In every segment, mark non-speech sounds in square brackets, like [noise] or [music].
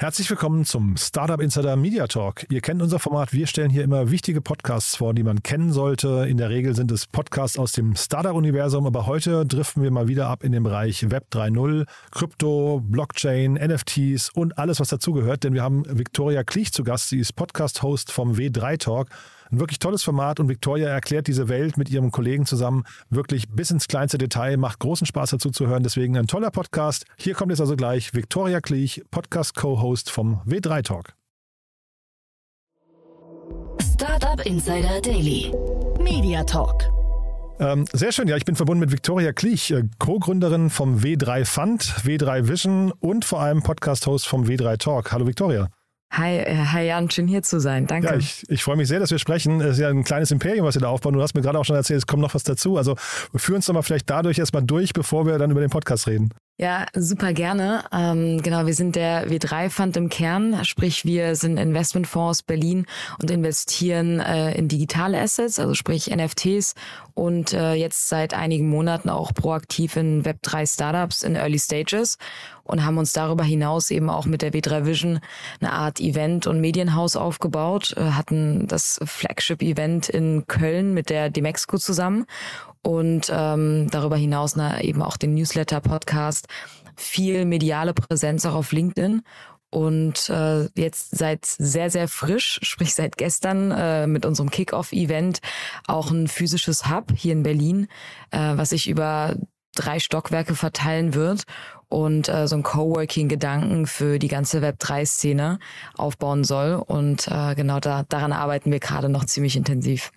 Herzlich willkommen zum Startup Insider Media Talk. Ihr kennt unser Format. Wir stellen hier immer wichtige Podcasts vor, die man kennen sollte. In der Regel sind es Podcasts aus dem Startup-Universum, aber heute driften wir mal wieder ab in den Bereich Web 3.0, Krypto, Blockchain, NFTs und alles, was dazugehört. Denn wir haben Viktoria Kliech zu Gast. Sie ist Podcast-Host vom W3 Talk. Ein wirklich tolles Format und Victoria erklärt diese Welt mit ihrem Kollegen zusammen wirklich bis ins kleinste Detail. Macht großen Spaß dazu zu hören. Deswegen ein toller Podcast. Hier kommt jetzt also gleich Victoria Kliech, Podcast-Co-Host vom W3 Talk. Startup Insider Daily. Media Talk. Ähm, sehr schön, ja, ich bin verbunden mit Victoria Kliech, äh, Co-Gründerin vom W3 Fund, W3 Vision und vor allem Podcast-Host vom W3 Talk. Hallo Victoria. Hi, äh, hi Jan, schön hier zu sein. Danke. Ja, ich, ich freue mich sehr, dass wir sprechen. Es ist ja ein kleines Imperium, was wir da aufbauen. Du hast mir gerade auch schon erzählt, es kommt noch was dazu. Also führ uns doch mal vielleicht dadurch erstmal durch, bevor wir dann über den Podcast reden. Ja, super gerne. Ähm, genau, wir sind der W3-Fund im Kern, sprich wir sind Investmentfonds Berlin und investieren äh, in digitale Assets, also sprich NFTs und äh, jetzt seit einigen Monaten auch proaktiv in Web3-Startups in Early Stages und haben uns darüber hinaus eben auch mit der W3 Vision eine Art Event- und Medienhaus aufgebaut, äh, hatten das Flagship-Event in Köln mit der Demexco zusammen und ähm, darüber hinaus na, eben auch den Newsletter-Podcast, viel mediale Präsenz auch auf LinkedIn und äh, jetzt seit sehr, sehr frisch, sprich seit gestern äh, mit unserem Kick-Off-Event auch ein physisches Hub hier in Berlin, äh, was sich über drei Stockwerke verteilen wird und äh, so ein Coworking-Gedanken für die ganze Web3-Szene aufbauen soll. Und äh, genau da, daran arbeiten wir gerade noch ziemlich intensiv.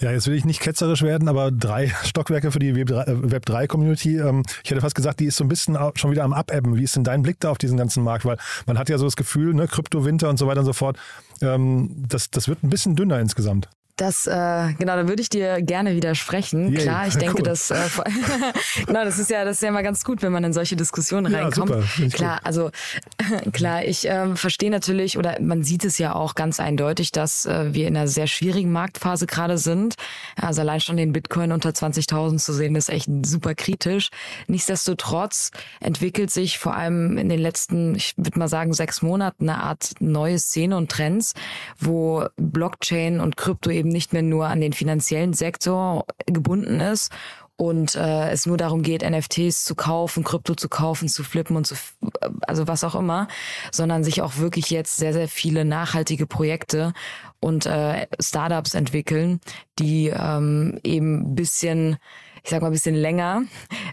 Ja, jetzt will ich nicht ketzerisch werden, aber drei [laughs] Stockwerke für die Web3-Community. Ähm, ich hätte fast gesagt, die ist so ein bisschen schon wieder am Abebben. Wie ist denn dein Blick da auf diesen ganzen Markt? Weil man hat ja so das Gefühl, ne, Krypto-Winter und so weiter und so fort, ähm, das, das wird ein bisschen dünner insgesamt. Das, äh, genau, da würde ich dir gerne widersprechen. Yay. Klar, ich denke, cool. dass, äh, [laughs] genau, das ist ja, das ist ja immer ganz gut, wenn man in solche Diskussionen ja, reinkommt. Super, klar, gut. also [laughs] klar, ich äh, verstehe natürlich oder man sieht es ja auch ganz eindeutig, dass äh, wir in einer sehr schwierigen Marktphase gerade sind. Also allein schon den Bitcoin unter 20.000 zu sehen, ist echt super kritisch. Nichtsdestotrotz entwickelt sich vor allem in den letzten, ich würde mal sagen, sechs Monaten eine Art neue Szene und Trends, wo Blockchain und Krypto eben nicht mehr nur an den finanziellen Sektor gebunden ist und äh, es nur darum geht, NFTs zu kaufen, Krypto zu kaufen, zu flippen und zu, also was auch immer, sondern sich auch wirklich jetzt sehr, sehr viele nachhaltige Projekte und äh, Startups entwickeln, die ähm, eben bisschen ich sag mal, ein bisschen länger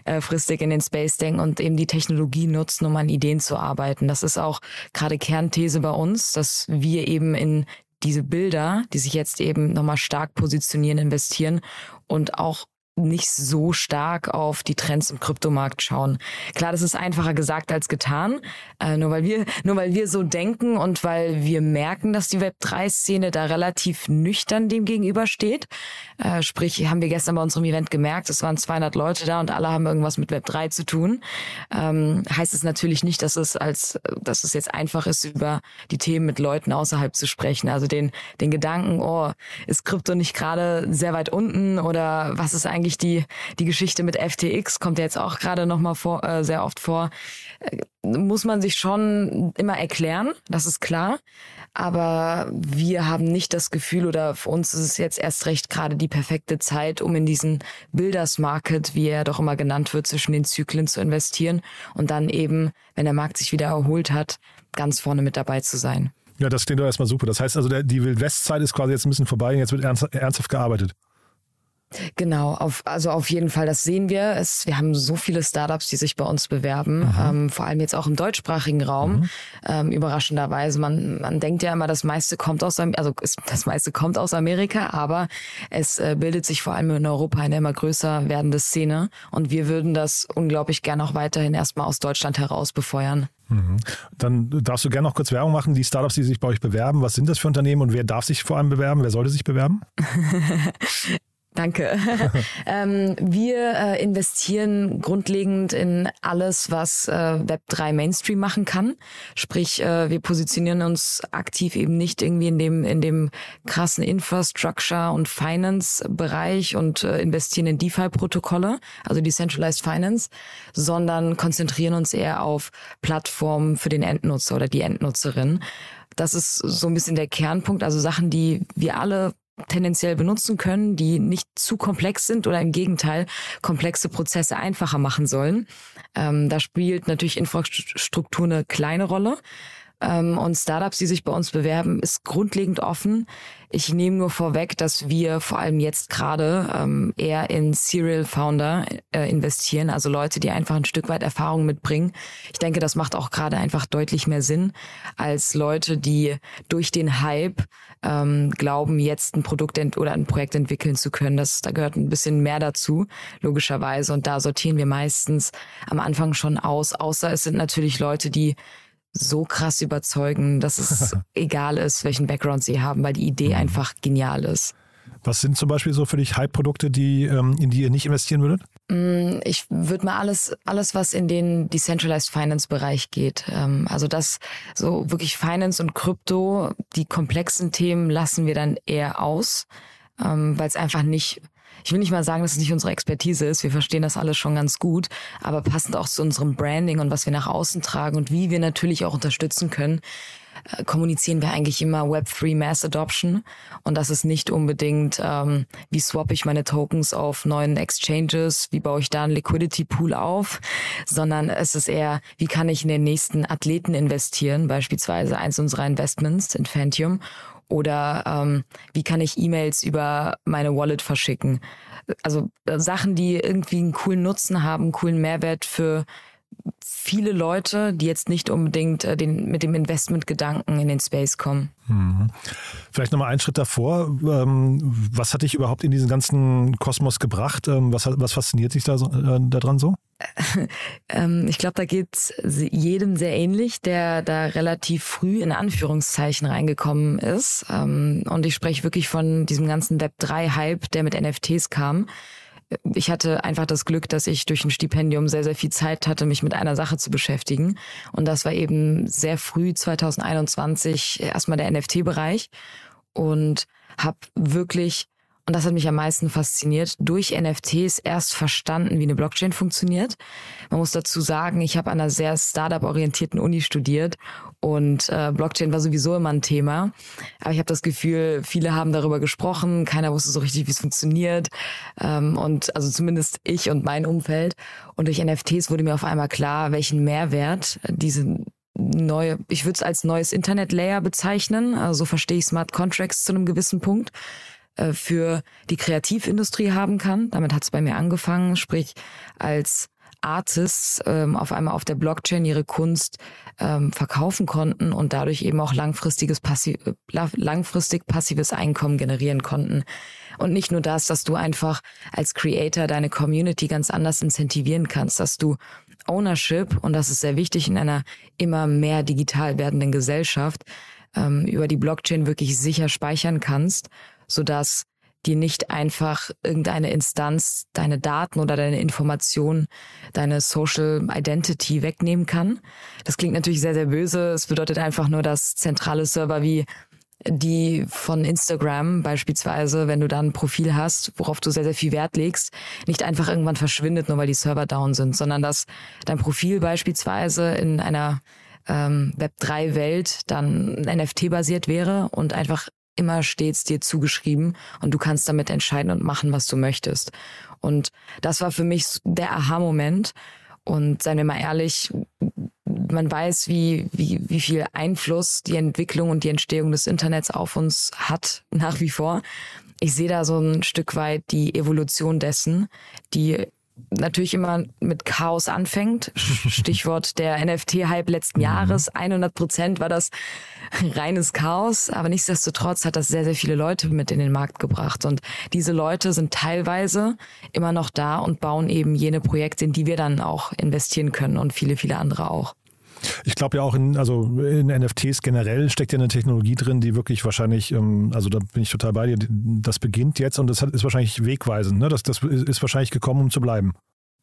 äh, fristig in den Space denken und eben die Technologie nutzen, um an Ideen zu arbeiten. Das ist auch gerade Kernthese bei uns, dass wir eben in diese Bilder, die sich jetzt eben nochmal stark positionieren, investieren und auch nicht so stark auf die Trends im Kryptomarkt schauen. Klar, das ist einfacher gesagt als getan. Äh, nur weil wir, nur weil wir so denken und weil wir merken, dass die Web3-Szene da relativ nüchtern dem gegenübersteht. Äh, sprich, haben wir gestern bei unserem Event gemerkt, es waren 200 Leute da und alle haben irgendwas mit Web3 zu tun. Ähm, heißt es natürlich nicht, dass es als, dass es jetzt einfach ist, über die Themen mit Leuten außerhalb zu sprechen. Also den, den Gedanken, oh, ist Krypto nicht gerade sehr weit unten oder was ist eigentlich die, die Geschichte mit FTX, kommt ja jetzt auch gerade nochmal vor, äh, sehr oft vor, äh, muss man sich schon immer erklären, das ist klar. Aber wir haben nicht das Gefühl oder für uns ist es jetzt erst recht gerade die perfekte Zeit, um in diesen Builders Market, wie er doch immer genannt wird, zwischen den Zyklen zu investieren und dann eben, wenn der Markt sich wieder erholt hat, ganz vorne mit dabei zu sein. Ja, das klingt doch erstmal super. Das heißt also, der, die Wildwestzeit ist quasi jetzt ein bisschen vorbei und jetzt wird ernst, ernsthaft gearbeitet. Genau, auf, also auf jeden Fall, das sehen wir. Es, wir haben so viele Startups, die sich bei uns bewerben, ähm, vor allem jetzt auch im deutschsprachigen Raum. Mhm. Ähm, überraschenderweise, man, man denkt ja immer, das meiste kommt aus, also das meiste kommt aus Amerika, aber es äh, bildet sich vor allem in Europa eine immer größer werdende Szene und wir würden das unglaublich gern auch weiterhin erstmal aus Deutschland heraus befeuern. Mhm. Dann darfst du gerne noch kurz Werbung machen, die Startups, die sich bei euch bewerben. Was sind das für Unternehmen und wer darf sich vor allem bewerben? Wer sollte sich bewerben? [laughs] Danke. [laughs] ähm, wir äh, investieren grundlegend in alles, was äh, Web3 Mainstream machen kann. Sprich, äh, wir positionieren uns aktiv eben nicht irgendwie in dem, in dem krassen Infrastructure und Finance Bereich und äh, investieren in DeFi-Protokolle, also Decentralized Finance, sondern konzentrieren uns eher auf Plattformen für den Endnutzer oder die Endnutzerin. Das ist so ein bisschen der Kernpunkt, also Sachen, die wir alle tendenziell benutzen können, die nicht zu komplex sind oder im Gegenteil komplexe Prozesse einfacher machen sollen. Ähm, da spielt natürlich Infrastruktur eine kleine Rolle. Ähm, und Startups, die sich bei uns bewerben, ist grundlegend offen. Ich nehme nur vorweg, dass wir vor allem jetzt gerade ähm, eher in Serial Founder äh, investieren, also Leute, die einfach ein Stück weit Erfahrung mitbringen. Ich denke, das macht auch gerade einfach deutlich mehr Sinn als Leute, die durch den Hype ähm, glauben, jetzt ein Produkt oder ein Projekt entwickeln zu können. Das, da gehört ein bisschen mehr dazu, logischerweise. Und da sortieren wir meistens am Anfang schon aus, außer es sind natürlich Leute, die so krass überzeugen, dass es [laughs] egal ist, welchen Background sie haben, weil die Idee mhm. einfach genial ist. Was sind zum Beispiel so für dich Hype-Produkte, die, ähm, in die ihr nicht investieren würdet? Mm, ich würde mal alles, alles, was in den Decentralized Finance Bereich geht. Ähm, also das so wirklich Finance und Krypto, die komplexen Themen lassen wir dann eher aus, ähm, weil es einfach nicht ich will nicht mal sagen, dass es nicht unsere Expertise ist. Wir verstehen das alles schon ganz gut, aber passend auch zu unserem Branding und was wir nach außen tragen und wie wir natürlich auch unterstützen können, äh, kommunizieren wir eigentlich immer Web3 Mass Adoption. Und das ist nicht unbedingt, ähm, wie swap ich meine Tokens auf neuen Exchanges, wie baue ich da einen Liquidity Pool auf, sondern es ist eher, wie kann ich in den nächsten Athleten investieren, beispielsweise eins unserer Investments in Fantium oder ähm, wie kann ich E-Mails über meine Wallet verschicken. Also äh, Sachen, die irgendwie einen coolen Nutzen haben, einen coolen Mehrwert für viele Leute, die jetzt nicht unbedingt äh, den, mit dem Investmentgedanken in den Space kommen. Mhm. Vielleicht nochmal einen Schritt davor. Ähm, was hat dich überhaupt in diesen ganzen Kosmos gebracht? Ähm, was, was fasziniert dich da so, äh, daran so? [laughs] Ähm, ich glaube, da geht's jedem sehr ähnlich, der da relativ früh in Anführungszeichen reingekommen ist. Und ich spreche wirklich von diesem ganzen Web3-Hype, der mit NFTs kam ich hatte einfach das Glück, dass ich durch ein Stipendium sehr, sehr viel Zeit hatte, mich mit einer Sache zu beschäftigen. Und das war eben sehr früh 2021 erstmal der NFT-Bereich und habe wirklich und das hat mich am meisten fasziniert, durch NFTs erst verstanden, wie eine Blockchain funktioniert. Man muss dazu sagen, ich habe an einer sehr Startup-orientierten Uni studiert und äh, Blockchain war sowieso immer ein Thema. Aber ich habe das Gefühl, viele haben darüber gesprochen, keiner wusste so richtig, wie es funktioniert. Ähm, und also zumindest ich und mein Umfeld. Und durch NFTs wurde mir auf einmal klar, welchen Mehrwert diese neue, ich würde es als neues Internet-Layer bezeichnen. Also so verstehe ich Smart Contracts zu einem gewissen Punkt äh, für die Kreativindustrie haben kann. Damit hat es bei mir angefangen, sprich als Artists ähm, auf einmal auf der Blockchain ihre Kunst ähm, verkaufen konnten und dadurch eben auch langfristiges passi äh, langfristig passives Einkommen generieren konnten. Und nicht nur das, dass du einfach als Creator deine Community ganz anders incentivieren kannst, dass du Ownership, und das ist sehr wichtig in einer immer mehr digital werdenden Gesellschaft, ähm, über die Blockchain wirklich sicher speichern kannst sodass dir nicht einfach irgendeine Instanz deine Daten oder deine Informationen, deine Social Identity wegnehmen kann. Das klingt natürlich sehr, sehr böse. Es bedeutet einfach nur, dass zentrale Server wie die von Instagram beispielsweise, wenn du da ein Profil hast, worauf du sehr, sehr viel Wert legst, nicht einfach irgendwann verschwindet, nur weil die Server down sind, sondern dass dein Profil beispielsweise in einer ähm, Web3-Welt dann NFT-basiert wäre und einfach immer stets dir zugeschrieben und du kannst damit entscheiden und machen, was du möchtest. Und das war für mich der Aha-Moment. Und seien wir mal ehrlich, man weiß, wie, wie, wie viel Einfluss die Entwicklung und die Entstehung des Internets auf uns hat, nach wie vor. Ich sehe da so ein Stück weit die Evolution dessen, die natürlich immer mit Chaos anfängt. [laughs] Stichwort der NFT-Hype letzten mhm. Jahres. 100 Prozent war das reines Chaos. Aber nichtsdestotrotz hat das sehr, sehr viele Leute mit in den Markt gebracht. Und diese Leute sind teilweise immer noch da und bauen eben jene Projekte, in die wir dann auch investieren können und viele, viele andere auch. Ich glaube ja auch in, also in NFTs generell steckt ja eine Technologie drin, die wirklich wahrscheinlich, ähm, also da bin ich total bei dir, das beginnt jetzt und das ist wahrscheinlich wegweisend. Ne? Das, das ist wahrscheinlich gekommen, um zu bleiben.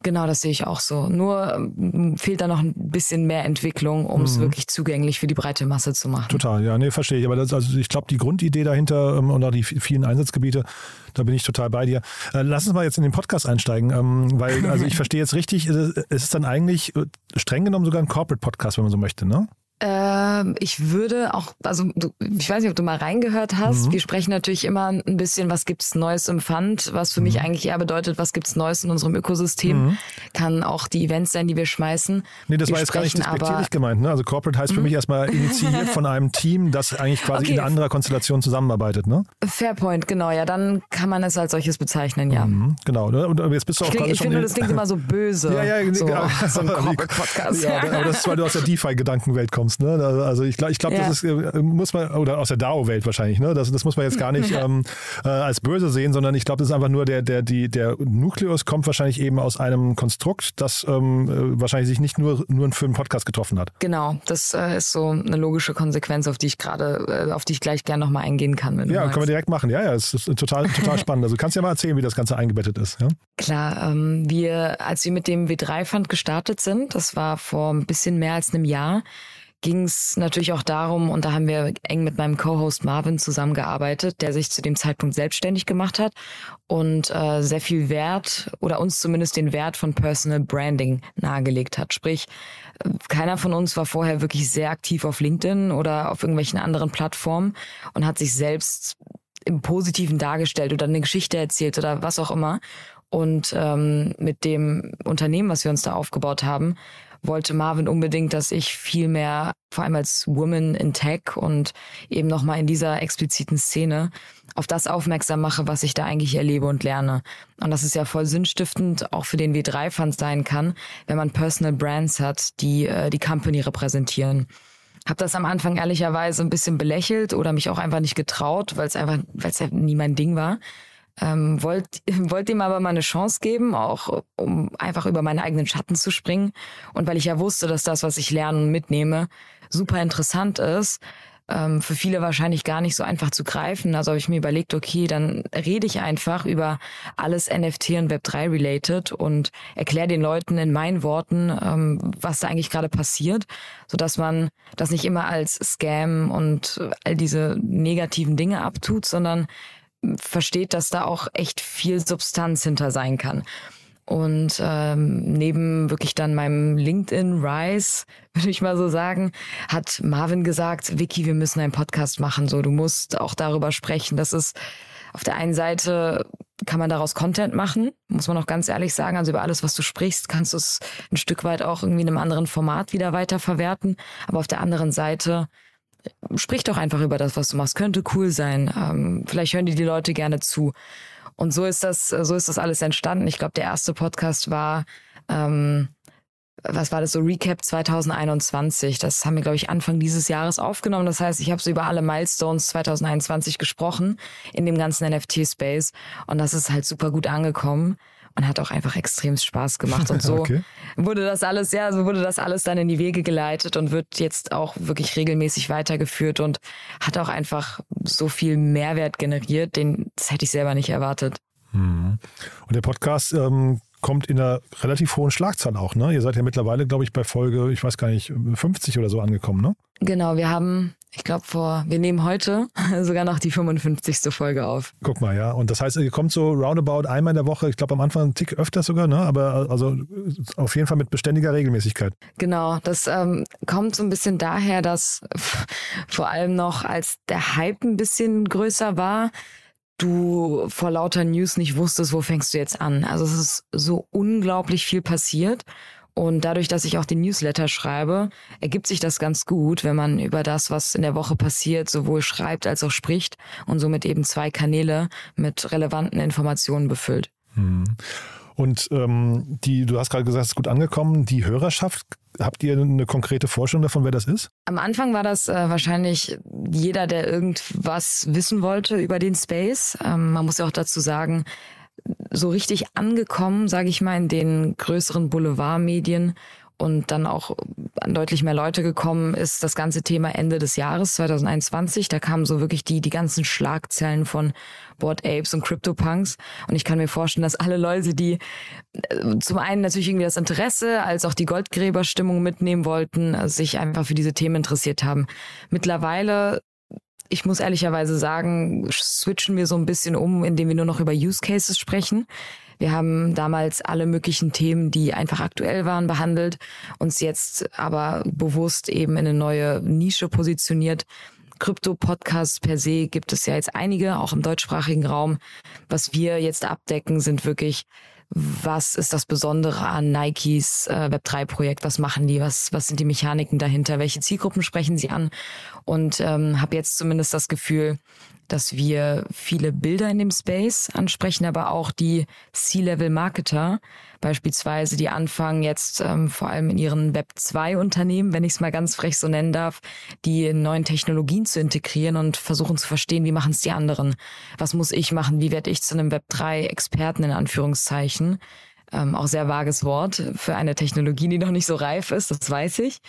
Genau, das sehe ich auch so. Nur ähm, fehlt da noch ein bisschen mehr Entwicklung, um es mhm. wirklich zugänglich für die breite Masse zu machen. Total, ja, nee, verstehe ich. Aber das, also ich glaube, die Grundidee dahinter ähm, und auch die vielen Einsatzgebiete, da bin ich total bei dir. Äh, lass uns mal jetzt in den Podcast einsteigen, ähm, weil, also ich [laughs] verstehe jetzt richtig, es ist dann eigentlich äh, streng genommen sogar ein Corporate-Podcast, wenn man so möchte, ne? Ähm, ich würde auch, also du, ich weiß nicht, ob du mal reingehört hast. Mhm. Wir sprechen natürlich immer ein bisschen, was gibt's Neues im Fund, was für mhm. mich eigentlich eher bedeutet, was gibt's Neues in unserem Ökosystem. Mhm. Kann auch die Events sein, die wir schmeißen. Nee, das wir war jetzt gar nicht despektierlich gemeint. Ne? Also Corporate heißt für mhm. mich erstmal initiiert von einem [laughs] Team, das eigentlich quasi okay. in anderer Konstellation zusammenarbeitet. Ne? Fairpoint, genau. Ja, dann kann man es als solches bezeichnen, ja. Mhm, genau. Ne? Und jetzt bist du auch ich, ich finde, das klingt immer so böse. [laughs] ja, ja, so, ja. [laughs] so ein Corporate-Podcast. Ja, aber das ist, weil du aus der DeFi-Gedankenwelt kommst kommst. Ne? Also ich glaube, ich glaub, ja. das ist, äh, muss man, oder aus der DAO-Welt wahrscheinlich, ne? Das, das muss man jetzt gar nicht [laughs] ähm, äh, als böse sehen, sondern ich glaube, das ist einfach nur der, der, die, der Nukleus kommt wahrscheinlich eben aus einem Konstrukt, das ähm, äh, wahrscheinlich sich nicht nur, nur für einen Podcast getroffen hat. Genau, das äh, ist so eine logische Konsequenz, auf die ich gerade, äh, auf die ich gleich gerne nochmal eingehen kann. ja, können wir direkt machen. Ja, ja, es ist total, total [laughs] spannend. Also kannst du ja mal erzählen, wie das Ganze eingebettet ist. Ja? Klar, ähm, wir, als wir mit dem W3-Fund gestartet sind, das war vor ein bisschen mehr als einem Jahr, ging es natürlich auch darum, und da haben wir eng mit meinem Co-Host Marvin zusammengearbeitet, der sich zu dem Zeitpunkt selbstständig gemacht hat und äh, sehr viel Wert oder uns zumindest den Wert von Personal Branding nahegelegt hat. Sprich, keiner von uns war vorher wirklich sehr aktiv auf LinkedIn oder auf irgendwelchen anderen Plattformen und hat sich selbst im Positiven dargestellt oder eine Geschichte erzählt oder was auch immer. Und ähm, mit dem Unternehmen, was wir uns da aufgebaut haben, wollte Marvin unbedingt, dass ich viel mehr, vor allem als Woman in Tech und eben nochmal in dieser expliziten Szene, auf das aufmerksam mache, was ich da eigentlich erlebe und lerne. Und das ist ja voll sinnstiftend auch für den W3-Fund sein kann, wenn man Personal Brands hat, die äh, die Company repräsentieren. Hab das am Anfang ehrlicherweise ein bisschen belächelt oder mich auch einfach nicht getraut, weil es einfach, weil es ja nie mein Ding war. Ähm, wollte [laughs] wollt ihm aber mal eine Chance geben, auch um einfach über meine eigenen Schatten zu springen. Und weil ich ja wusste, dass das, was ich lerne und mitnehme, super interessant ist, ähm, für viele wahrscheinlich gar nicht so einfach zu greifen. Also habe ich mir überlegt, okay, dann rede ich einfach über alles NFT und Web3 related und erkläre den Leuten in meinen Worten, ähm, was da eigentlich gerade passiert, sodass man das nicht immer als Scam und all diese negativen Dinge abtut, sondern versteht, dass da auch echt viel Substanz hinter sein kann. Und ähm, neben wirklich dann meinem LinkedIn Rise, [laughs] würde ich mal so sagen, hat Marvin gesagt, Vicky, wir müssen einen Podcast machen. So, du musst auch darüber sprechen. Das ist auf der einen Seite kann man daraus Content machen, muss man auch ganz ehrlich sagen. Also über alles, was du sprichst, kannst du es ein Stück weit auch irgendwie in einem anderen Format wieder weiter verwerten. Aber auf der anderen Seite sprich doch einfach über das, was du machst. Könnte cool sein. Ähm, vielleicht hören dir die Leute gerne zu. Und so ist das, so ist das alles entstanden. Ich glaube, der erste Podcast war, ähm, was war das so Recap 2021. Das haben wir, glaube ich, Anfang dieses Jahres aufgenommen. Das heißt, ich habe so über alle Milestones 2021 gesprochen in dem ganzen NFT-Space. Und das ist halt super gut angekommen und hat auch einfach extrem Spaß gemacht. Und [laughs] so okay. wurde das alles, ja, so wurde das alles dann in die Wege geleitet und wird jetzt auch wirklich regelmäßig weitergeführt und hat auch einfach so viel Mehrwert generiert, den das hätte ich selber nicht erwartet. Mhm. Und der Podcast ähm, kommt in einer relativ hohen Schlagzahl auch, ne? Ihr seid ja mittlerweile, glaube ich, bei Folge, ich weiß gar nicht, 50 oder so angekommen, ne? Genau, wir haben, ich glaube, vor, wir nehmen heute [laughs] sogar noch die 55. Folge auf. Guck mal, ja. Und das heißt, ihr kommt so roundabout einmal in der Woche, ich glaube am Anfang ein Tick öfter sogar, ne? Aber also auf jeden Fall mit beständiger Regelmäßigkeit. Genau, das ähm, kommt so ein bisschen daher, dass [laughs] vor allem noch, als der Hype ein bisschen größer war, du vor lauter News nicht wusstest, wo fängst du jetzt an. Also es ist so unglaublich viel passiert. Und dadurch, dass ich auch den Newsletter schreibe, ergibt sich das ganz gut, wenn man über das, was in der Woche passiert, sowohl schreibt als auch spricht und somit eben zwei Kanäle mit relevanten Informationen befüllt. Hm. Und ähm, die, du hast gerade gesagt, es ist gut angekommen. Die Hörerschaft, habt ihr eine konkrete Vorstellung davon, wer das ist? Am Anfang war das äh, wahrscheinlich jeder, der irgendwas wissen wollte über den Space. Ähm, man muss ja auch dazu sagen, so richtig angekommen, sage ich mal, in den größeren Boulevardmedien und dann auch an deutlich mehr Leute gekommen ist das ganze Thema Ende des Jahres 2021. Da kamen so wirklich die, die ganzen Schlagzeilen von Board Apes und CryptoPunks. Und ich kann mir vorstellen, dass alle Leute, die äh, zum einen natürlich irgendwie das Interesse als auch die Goldgräberstimmung mitnehmen wollten, sich einfach für diese Themen interessiert haben. Mittlerweile ich muss ehrlicherweise sagen, switchen wir so ein bisschen um, indem wir nur noch über Use Cases sprechen. Wir haben damals alle möglichen Themen, die einfach aktuell waren, behandelt, uns jetzt aber bewusst eben in eine neue Nische positioniert. Krypto-Podcasts per se gibt es ja jetzt einige, auch im deutschsprachigen Raum. Was wir jetzt abdecken, sind wirklich was ist das Besondere an Nikes äh, Web3-Projekt? Was machen die? Was, was sind die Mechaniken dahinter? Welche Zielgruppen sprechen sie an? Und ähm, habe jetzt zumindest das Gefühl, dass wir viele Bilder in dem Space ansprechen, aber auch die C-Level-Marketer, beispielsweise, die anfangen jetzt ähm, vor allem in ihren Web2-Unternehmen, wenn ich es mal ganz frech so nennen darf, die neuen Technologien zu integrieren und versuchen zu verstehen, wie machen es die anderen? Was muss ich machen? Wie werde ich zu einem Web3-Experten in Anführungszeichen? Ähm, auch sehr vages Wort für eine Technologie, die noch nicht so reif ist, das weiß ich.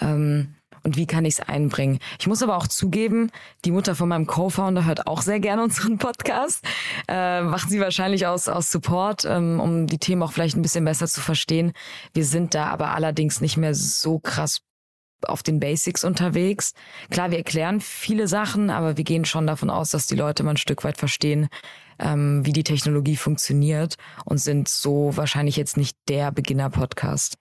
Ähm, und wie kann ich es einbringen. Ich muss aber auch zugeben, die Mutter von meinem Co-Founder hört auch sehr gerne unseren Podcast. Äh, macht sie wahrscheinlich aus, aus Support, ähm, um die Themen auch vielleicht ein bisschen besser zu verstehen. Wir sind da aber allerdings nicht mehr so krass auf den Basics unterwegs. Klar, wir erklären viele Sachen, aber wir gehen schon davon aus, dass die Leute mal ein Stück weit verstehen, ähm, wie die Technologie funktioniert und sind so wahrscheinlich jetzt nicht der Beginner-Podcast.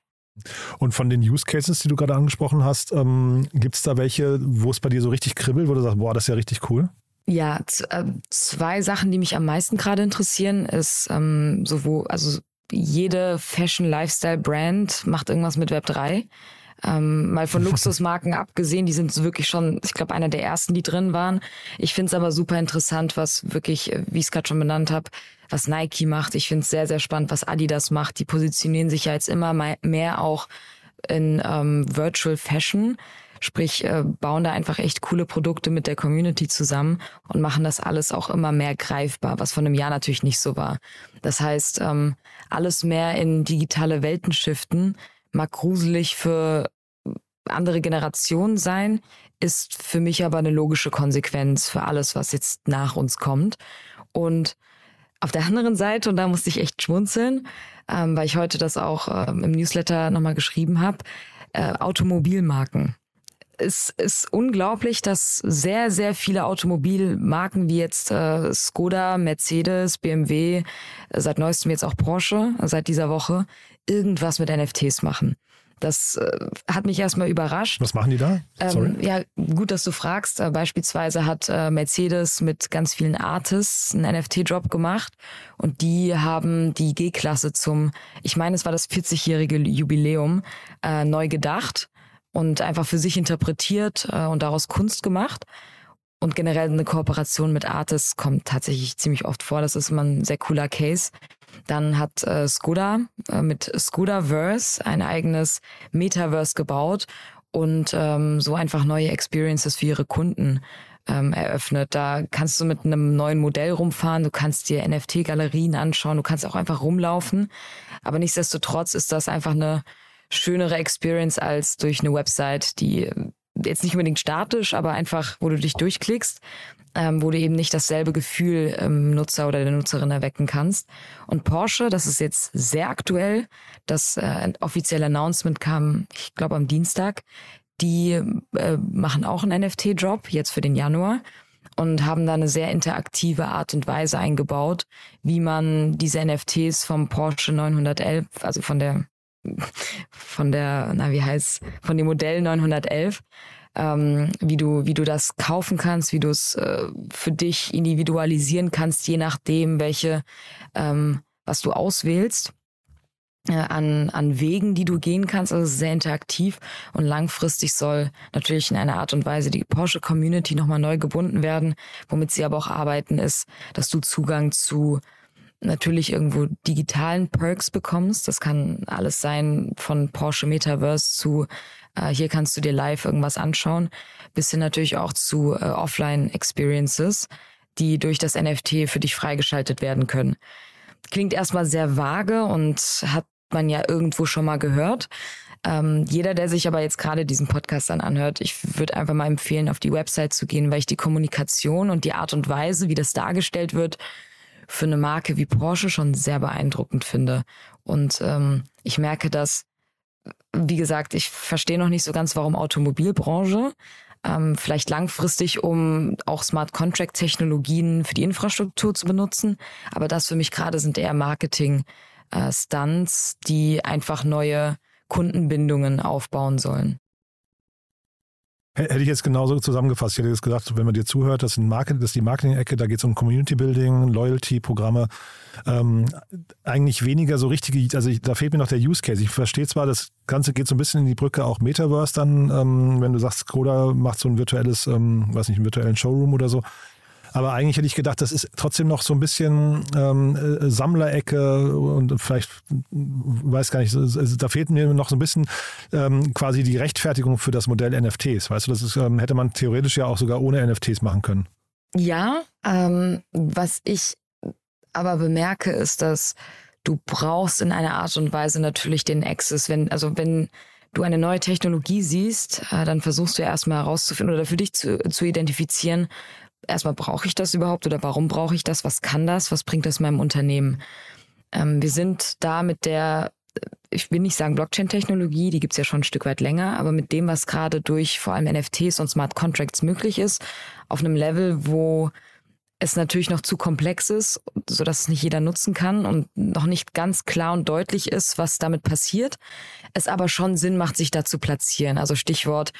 Und von den Use Cases, die du gerade angesprochen hast, ähm, gibt es da welche, wo es bei dir so richtig kribbelt, wo du sagst, boah, das ist ja richtig cool? Ja, äh, zwei Sachen, die mich am meisten gerade interessieren, ist ähm, sowohl, also jede Fashion-Lifestyle-Brand macht irgendwas mit Web 3. Ähm, mal von [laughs] Luxusmarken abgesehen, die sind wirklich schon, ich glaube, einer der ersten, die drin waren. Ich finde es aber super interessant, was wirklich, äh, wie ich es gerade schon benannt habe, was Nike macht. Ich finde es sehr, sehr spannend, was Adidas macht. Die positionieren sich ja jetzt immer mehr auch in ähm, Virtual Fashion. Sprich, äh, bauen da einfach echt coole Produkte mit der Community zusammen und machen das alles auch immer mehr greifbar, was von einem Jahr natürlich nicht so war. Das heißt, ähm, alles mehr in digitale Welten shiften, mag gruselig für andere Generationen sein, ist für mich aber eine logische Konsequenz für alles, was jetzt nach uns kommt. Und auf der anderen Seite, und da musste ich echt schmunzeln, ähm, weil ich heute das auch ähm, im Newsletter nochmal geschrieben habe, äh, Automobilmarken. Es ist unglaublich, dass sehr, sehr viele Automobilmarken wie jetzt äh, Skoda, Mercedes, BMW, äh, seit neuestem jetzt auch Porsche, seit dieser Woche, irgendwas mit NFTs machen. Das äh, hat mich erstmal überrascht. Was machen die da? Ähm, ja, gut, dass du fragst. Äh, beispielsweise hat äh, Mercedes mit ganz vielen Artists einen NFT-Drop gemacht und die haben die G-Klasse zum, ich meine, es war das 40-jährige Jubiläum, äh, neu gedacht und einfach für sich interpretiert äh, und daraus Kunst gemacht. Und generell eine Kooperation mit Artists kommt tatsächlich ziemlich oft vor. Das ist immer ein sehr cooler Case. Dann hat äh, Skoda äh, mit Skodaverse ein eigenes Metaverse gebaut und ähm, so einfach neue Experiences für ihre Kunden ähm, eröffnet. Da kannst du mit einem neuen Modell rumfahren, du kannst dir NFT-Galerien anschauen, du kannst auch einfach rumlaufen. Aber nichtsdestotrotz ist das einfach eine schönere Experience als durch eine Website, die jetzt nicht unbedingt statisch, aber einfach, wo du dich durchklickst, ähm, wo du eben nicht dasselbe Gefühl im Nutzer oder der Nutzerin erwecken kannst. Und Porsche, das ist jetzt sehr aktuell, das äh, offizielle Announcement kam, ich glaube, am Dienstag. Die äh, machen auch einen NFT-Drop jetzt für den Januar und haben da eine sehr interaktive Art und Weise eingebaut, wie man diese NFTs vom Porsche 911, also von der von der, na wie heißt, von dem Modell 911, ähm, wie du, wie du das kaufen kannst, wie du es äh, für dich individualisieren kannst, je nachdem, welche, ähm, was du auswählst. Äh, an, an Wegen, die du gehen kannst. Also sehr interaktiv und langfristig soll natürlich in einer Art und Weise die Porsche Community nochmal neu gebunden werden. Womit sie aber auch arbeiten, ist, dass du Zugang zu natürlich irgendwo digitalen Perks bekommst. Das kann alles sein von Porsche Metaverse zu äh, hier kannst du dir live irgendwas anschauen, bis hin natürlich auch zu äh, Offline-Experiences, die durch das NFT für dich freigeschaltet werden können. Klingt erstmal sehr vage und hat man ja irgendwo schon mal gehört. Ähm, jeder, der sich aber jetzt gerade diesen Podcast dann anhört, ich würde einfach mal empfehlen, auf die Website zu gehen, weil ich die Kommunikation und die Art und Weise, wie das dargestellt wird, für eine Marke wie Porsche schon sehr beeindruckend finde. Und ähm, ich merke, dass, wie gesagt, ich verstehe noch nicht so ganz, warum Automobilbranche. Ähm, vielleicht langfristig, um auch Smart Contract Technologien für die Infrastruktur zu benutzen. Aber das für mich gerade sind eher Marketing äh, Stunts, die einfach neue Kundenbindungen aufbauen sollen. Hätte ich jetzt genauso zusammengefasst. Ich hätte jetzt gesagt, wenn man dir zuhört, das, sind Market, das ist die Marketing-Ecke, da geht es um Community Building, Loyalty-Programme. Ähm, eigentlich weniger so richtige, also ich, da fehlt mir noch der Use Case. Ich verstehe zwar, das Ganze geht so ein bisschen in die Brücke auch Metaverse dann, ähm, wenn du sagst, Skoda macht so ein virtuelles, ähm, weiß nicht, einen virtuellen Showroom oder so. Aber eigentlich hätte ich gedacht, das ist trotzdem noch so ein bisschen ähm, äh, Sammlerecke und vielleicht, weiß gar nicht, da fehlt mir noch so ein bisschen ähm, quasi die Rechtfertigung für das Modell NFTs. Weißt du, das ist, ähm, hätte man theoretisch ja auch sogar ohne NFTs machen können. Ja, ähm, was ich aber bemerke, ist, dass du brauchst in einer Art und Weise natürlich den Access, wenn, also wenn du eine neue Technologie siehst, äh, dann versuchst du erstmal herauszufinden oder für dich zu, zu identifizieren, erstmal brauche ich das überhaupt oder warum brauche ich das? Was kann das? Was bringt das meinem Unternehmen? Ähm, wir sind da mit der, ich will nicht sagen Blockchain-Technologie, die gibt's ja schon ein Stück weit länger, aber mit dem, was gerade durch vor allem NFTs und Smart Contracts möglich ist, auf einem Level, wo es natürlich noch zu komplex ist, sodass es nicht jeder nutzen kann und noch nicht ganz klar und deutlich ist, was damit passiert. Es aber schon Sinn macht, sich da zu platzieren. Also Stichwort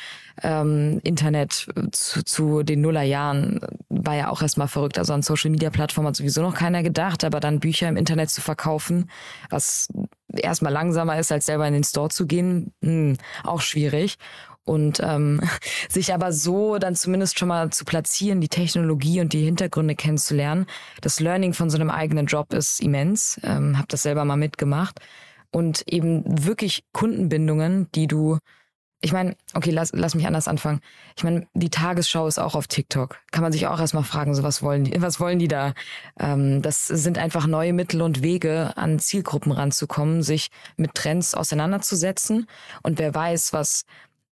ähm, Internet zu, zu den Nullerjahren war ja auch erstmal verrückt. Also an Social Media Plattformen hat sowieso noch keiner gedacht, aber dann Bücher im Internet zu verkaufen, was erstmal langsamer ist, als selber in den Store zu gehen, hm, auch schwierig und ähm, [laughs] sich aber so dann zumindest schon mal zu platzieren, die Technologie und die Hintergründe kennenzulernen. Das Learning von so einem eigenen Job ist immens. Ähm, hab das selber mal mitgemacht und eben wirklich Kundenbindungen, die du ich meine, okay, lass, lass mich anders anfangen. Ich meine, die Tagesschau ist auch auf TikTok. Kann man sich auch erstmal fragen, so was wollen die, was wollen die da? Ähm, das sind einfach neue Mittel und Wege, an Zielgruppen ranzukommen, sich mit Trends auseinanderzusetzen. Und wer weiß, was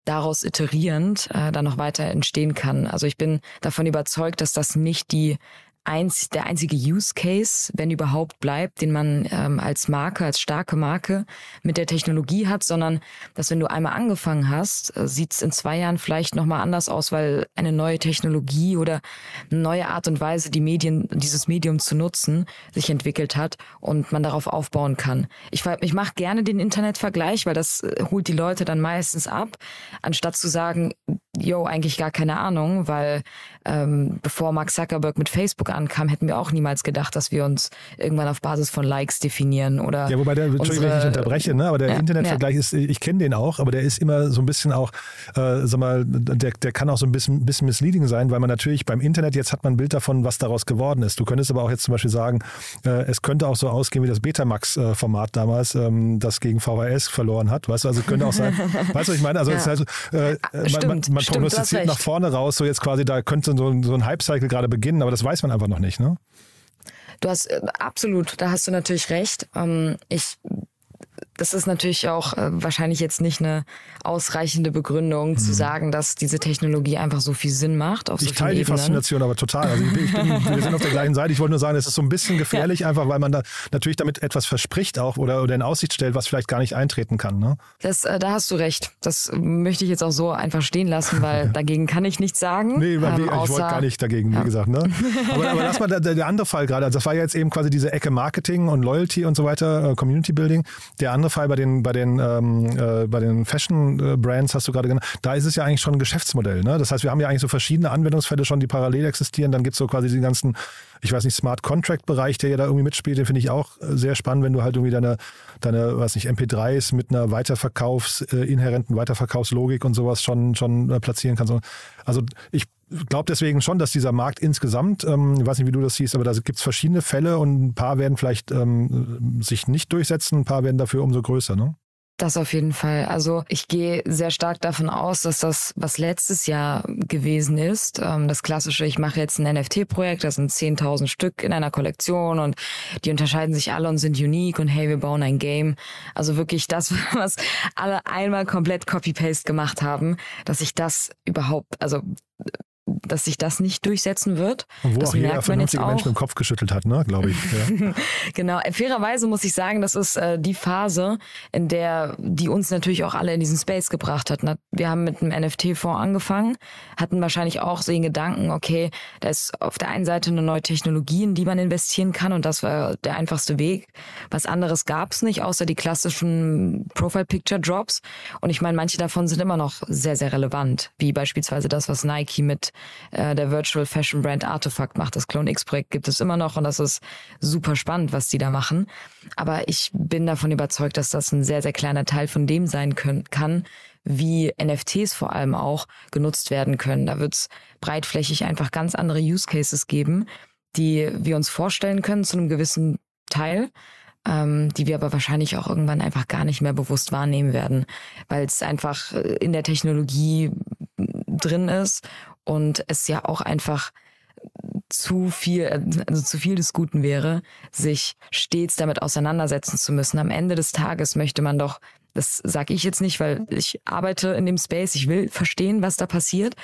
daraus iterierend äh, dann noch weiter entstehen kann. Also ich bin davon überzeugt, dass das nicht die einz der einzige Use Case, wenn überhaupt bleibt, den man ähm, als Marke, als starke Marke mit der Technologie hat, sondern dass wenn du einmal angefangen hast, äh, sieht es in zwei Jahren vielleicht nochmal anders aus, weil eine neue Technologie oder eine neue Art und Weise, die Medien, dieses Medium zu nutzen, sich entwickelt hat und man darauf aufbauen kann. Ich, ich mache gerne den Internetvergleich, weil das äh, holt die Leute dann meistens ab, anstatt zu sagen, yo, eigentlich gar keine Ahnung, weil ähm, bevor Mark Zuckerberg mit Facebook ankam, hätten wir auch niemals gedacht, dass wir uns irgendwann auf Basis von Likes definieren oder. Ja, wobei der, Entschuldigung, wenn ich unterbreche, ne? aber der ja, Internetvergleich ja. ist, ich kenne den auch, aber der ist immer so ein bisschen auch, äh, sag mal, der, der kann auch so ein bisschen, bisschen misleading sein, weil man natürlich beim Internet, jetzt hat man ein Bild davon, was daraus geworden ist. Du könntest aber auch jetzt zum Beispiel sagen, äh, es könnte auch so ausgehen wie das Betamax-Format damals, ähm, das gegen VHS verloren hat. Weißt du, also könnte auch sein, [laughs] weißt du, was ich meine? Also, ja. es heißt, äh, man, man, man prognostiziert nach vorne raus, so jetzt quasi, da könnte so, so ein Hype-Cycle gerade beginnen, aber das weiß man einfach noch nicht, ne? Du hast äh, absolut, da hast du natürlich recht. Ähm, ich das ist natürlich auch äh, wahrscheinlich jetzt nicht eine ausreichende Begründung mhm. zu sagen, dass diese Technologie einfach so viel Sinn macht. Auf ich so teile die Faszination aber total. Also ich ich bin, [laughs] wir sind auf der gleichen Seite. Ich wollte nur sagen, es ist so ein bisschen gefährlich, ja. einfach weil man da natürlich damit etwas verspricht auch oder, oder in Aussicht stellt, was vielleicht gar nicht eintreten kann. Ne? Das, äh, da hast du recht. Das möchte ich jetzt auch so einfach stehen lassen, weil [laughs] dagegen kann ich nichts sagen. Nee, ähm, ich wollte gar nicht dagegen, ja. wie gesagt. Ne? [laughs] Aber, aber lass mal der, der andere Fall gerade. Also das war jetzt eben quasi diese Ecke Marketing und Loyalty und so weiter, äh, Community Building. Der andere Fall bei den, bei den, ähm, äh, bei den Fashion-Brands, hast du gerade genannt, da ist es ja eigentlich schon ein Geschäftsmodell. Ne? Das heißt, wir haben ja eigentlich so verschiedene Anwendungsfälle schon, die parallel existieren. Dann gibt es so quasi den ganzen, ich weiß nicht, Smart Contract-Bereich, der ja da irgendwie mitspielt. Den finde ich auch äh, sehr spannend, wenn du halt irgendwie deine, deine weiß nicht, MP3s mit einer Weiterverkaufs, äh, inhärenten Weiterverkaufslogik und sowas schon, schon äh, platzieren kannst. Also ich glaube deswegen schon, dass dieser Markt insgesamt, ähm, ich weiß nicht, wie du das siehst, aber da gibt es verschiedene Fälle und ein paar werden vielleicht ähm, sich nicht durchsetzen, ein paar werden dafür umso größer. Ne? Das auf jeden Fall. Also ich gehe sehr stark davon aus, dass das, was letztes Jahr gewesen ist, ähm, das klassische, ich mache jetzt ein NFT-Projekt, das sind 10.000 Stück in einer Kollektion und die unterscheiden sich alle und sind unique und hey, wir bauen ein Game. Also wirklich das, [laughs] was alle einmal komplett Copy-Paste gemacht haben, dass ich das überhaupt, also dass sich das nicht durchsetzen wird. Und wo das auch jeder vernünftige Mensch mit dem Kopf geschüttelt hat, ne, glaube ich. Ja. [laughs] genau. Fairerweise muss ich sagen, das ist äh, die Phase, in der die uns natürlich auch alle in diesen Space gebracht hat. Wir haben mit einem NFT-Fonds angefangen, hatten wahrscheinlich auch so den Gedanken, okay, da ist auf der einen Seite eine neue Technologie, in die man investieren kann und das war der einfachste Weg. Was anderes gab es nicht, außer die klassischen Profile-Picture-Drops. Und ich meine, manche davon sind immer noch sehr, sehr relevant, wie beispielsweise das, was Nike mit äh, der Virtual Fashion Brand Artifact macht. Das Clone X-Projekt gibt es immer noch und das ist super spannend, was die da machen. Aber ich bin davon überzeugt, dass das ein sehr, sehr kleiner Teil von dem sein können, kann, wie NFTs vor allem auch genutzt werden können. Da wird es breitflächig einfach ganz andere Use Cases geben, die wir uns vorstellen können zu einem gewissen Teil, ähm, die wir aber wahrscheinlich auch irgendwann einfach gar nicht mehr bewusst wahrnehmen werden, weil es einfach in der Technologie drin ist und es ja auch einfach zu viel, also zu viel des Guten wäre, sich stets damit auseinandersetzen zu müssen. Am Ende des Tages möchte man doch, das sage ich jetzt nicht, weil ich arbeite in dem Space, ich will verstehen, was da passiert,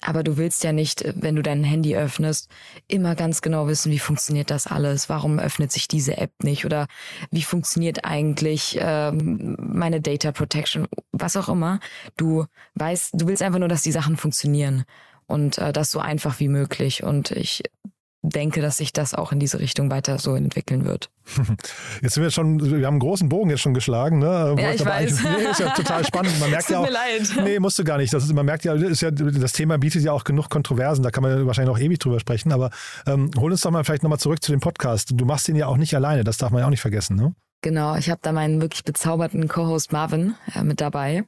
aber du willst ja nicht, wenn du dein Handy öffnest, immer ganz genau wissen, wie funktioniert das alles, warum öffnet sich diese App nicht oder wie funktioniert eigentlich ähm, meine Data Protection, was auch immer. Du weißt, du willst einfach nur, dass die Sachen funktionieren und äh, das so einfach wie möglich. Und ich denke, dass sich das auch in diese Richtung weiter so entwickeln wird. [laughs] Jetzt sind wir schon, wir haben einen großen Bogen jetzt schon geschlagen, ne? Ja, ich weiß. [laughs] Nee, ist ja total spannend. Man [laughs] merkt Tut ja auch, mir leid. Nee, musst du gar nicht. Das ist, man merkt ja, ist ja, das Thema bietet ja auch genug Kontroversen, da kann man wahrscheinlich noch ewig drüber sprechen, aber ähm, hol uns doch mal vielleicht nochmal zurück zu dem Podcast. Du machst den ja auch nicht alleine, das darf man ja auch nicht vergessen, ne? Genau, ich habe da meinen wirklich bezauberten Co-Host Marvin äh, mit dabei,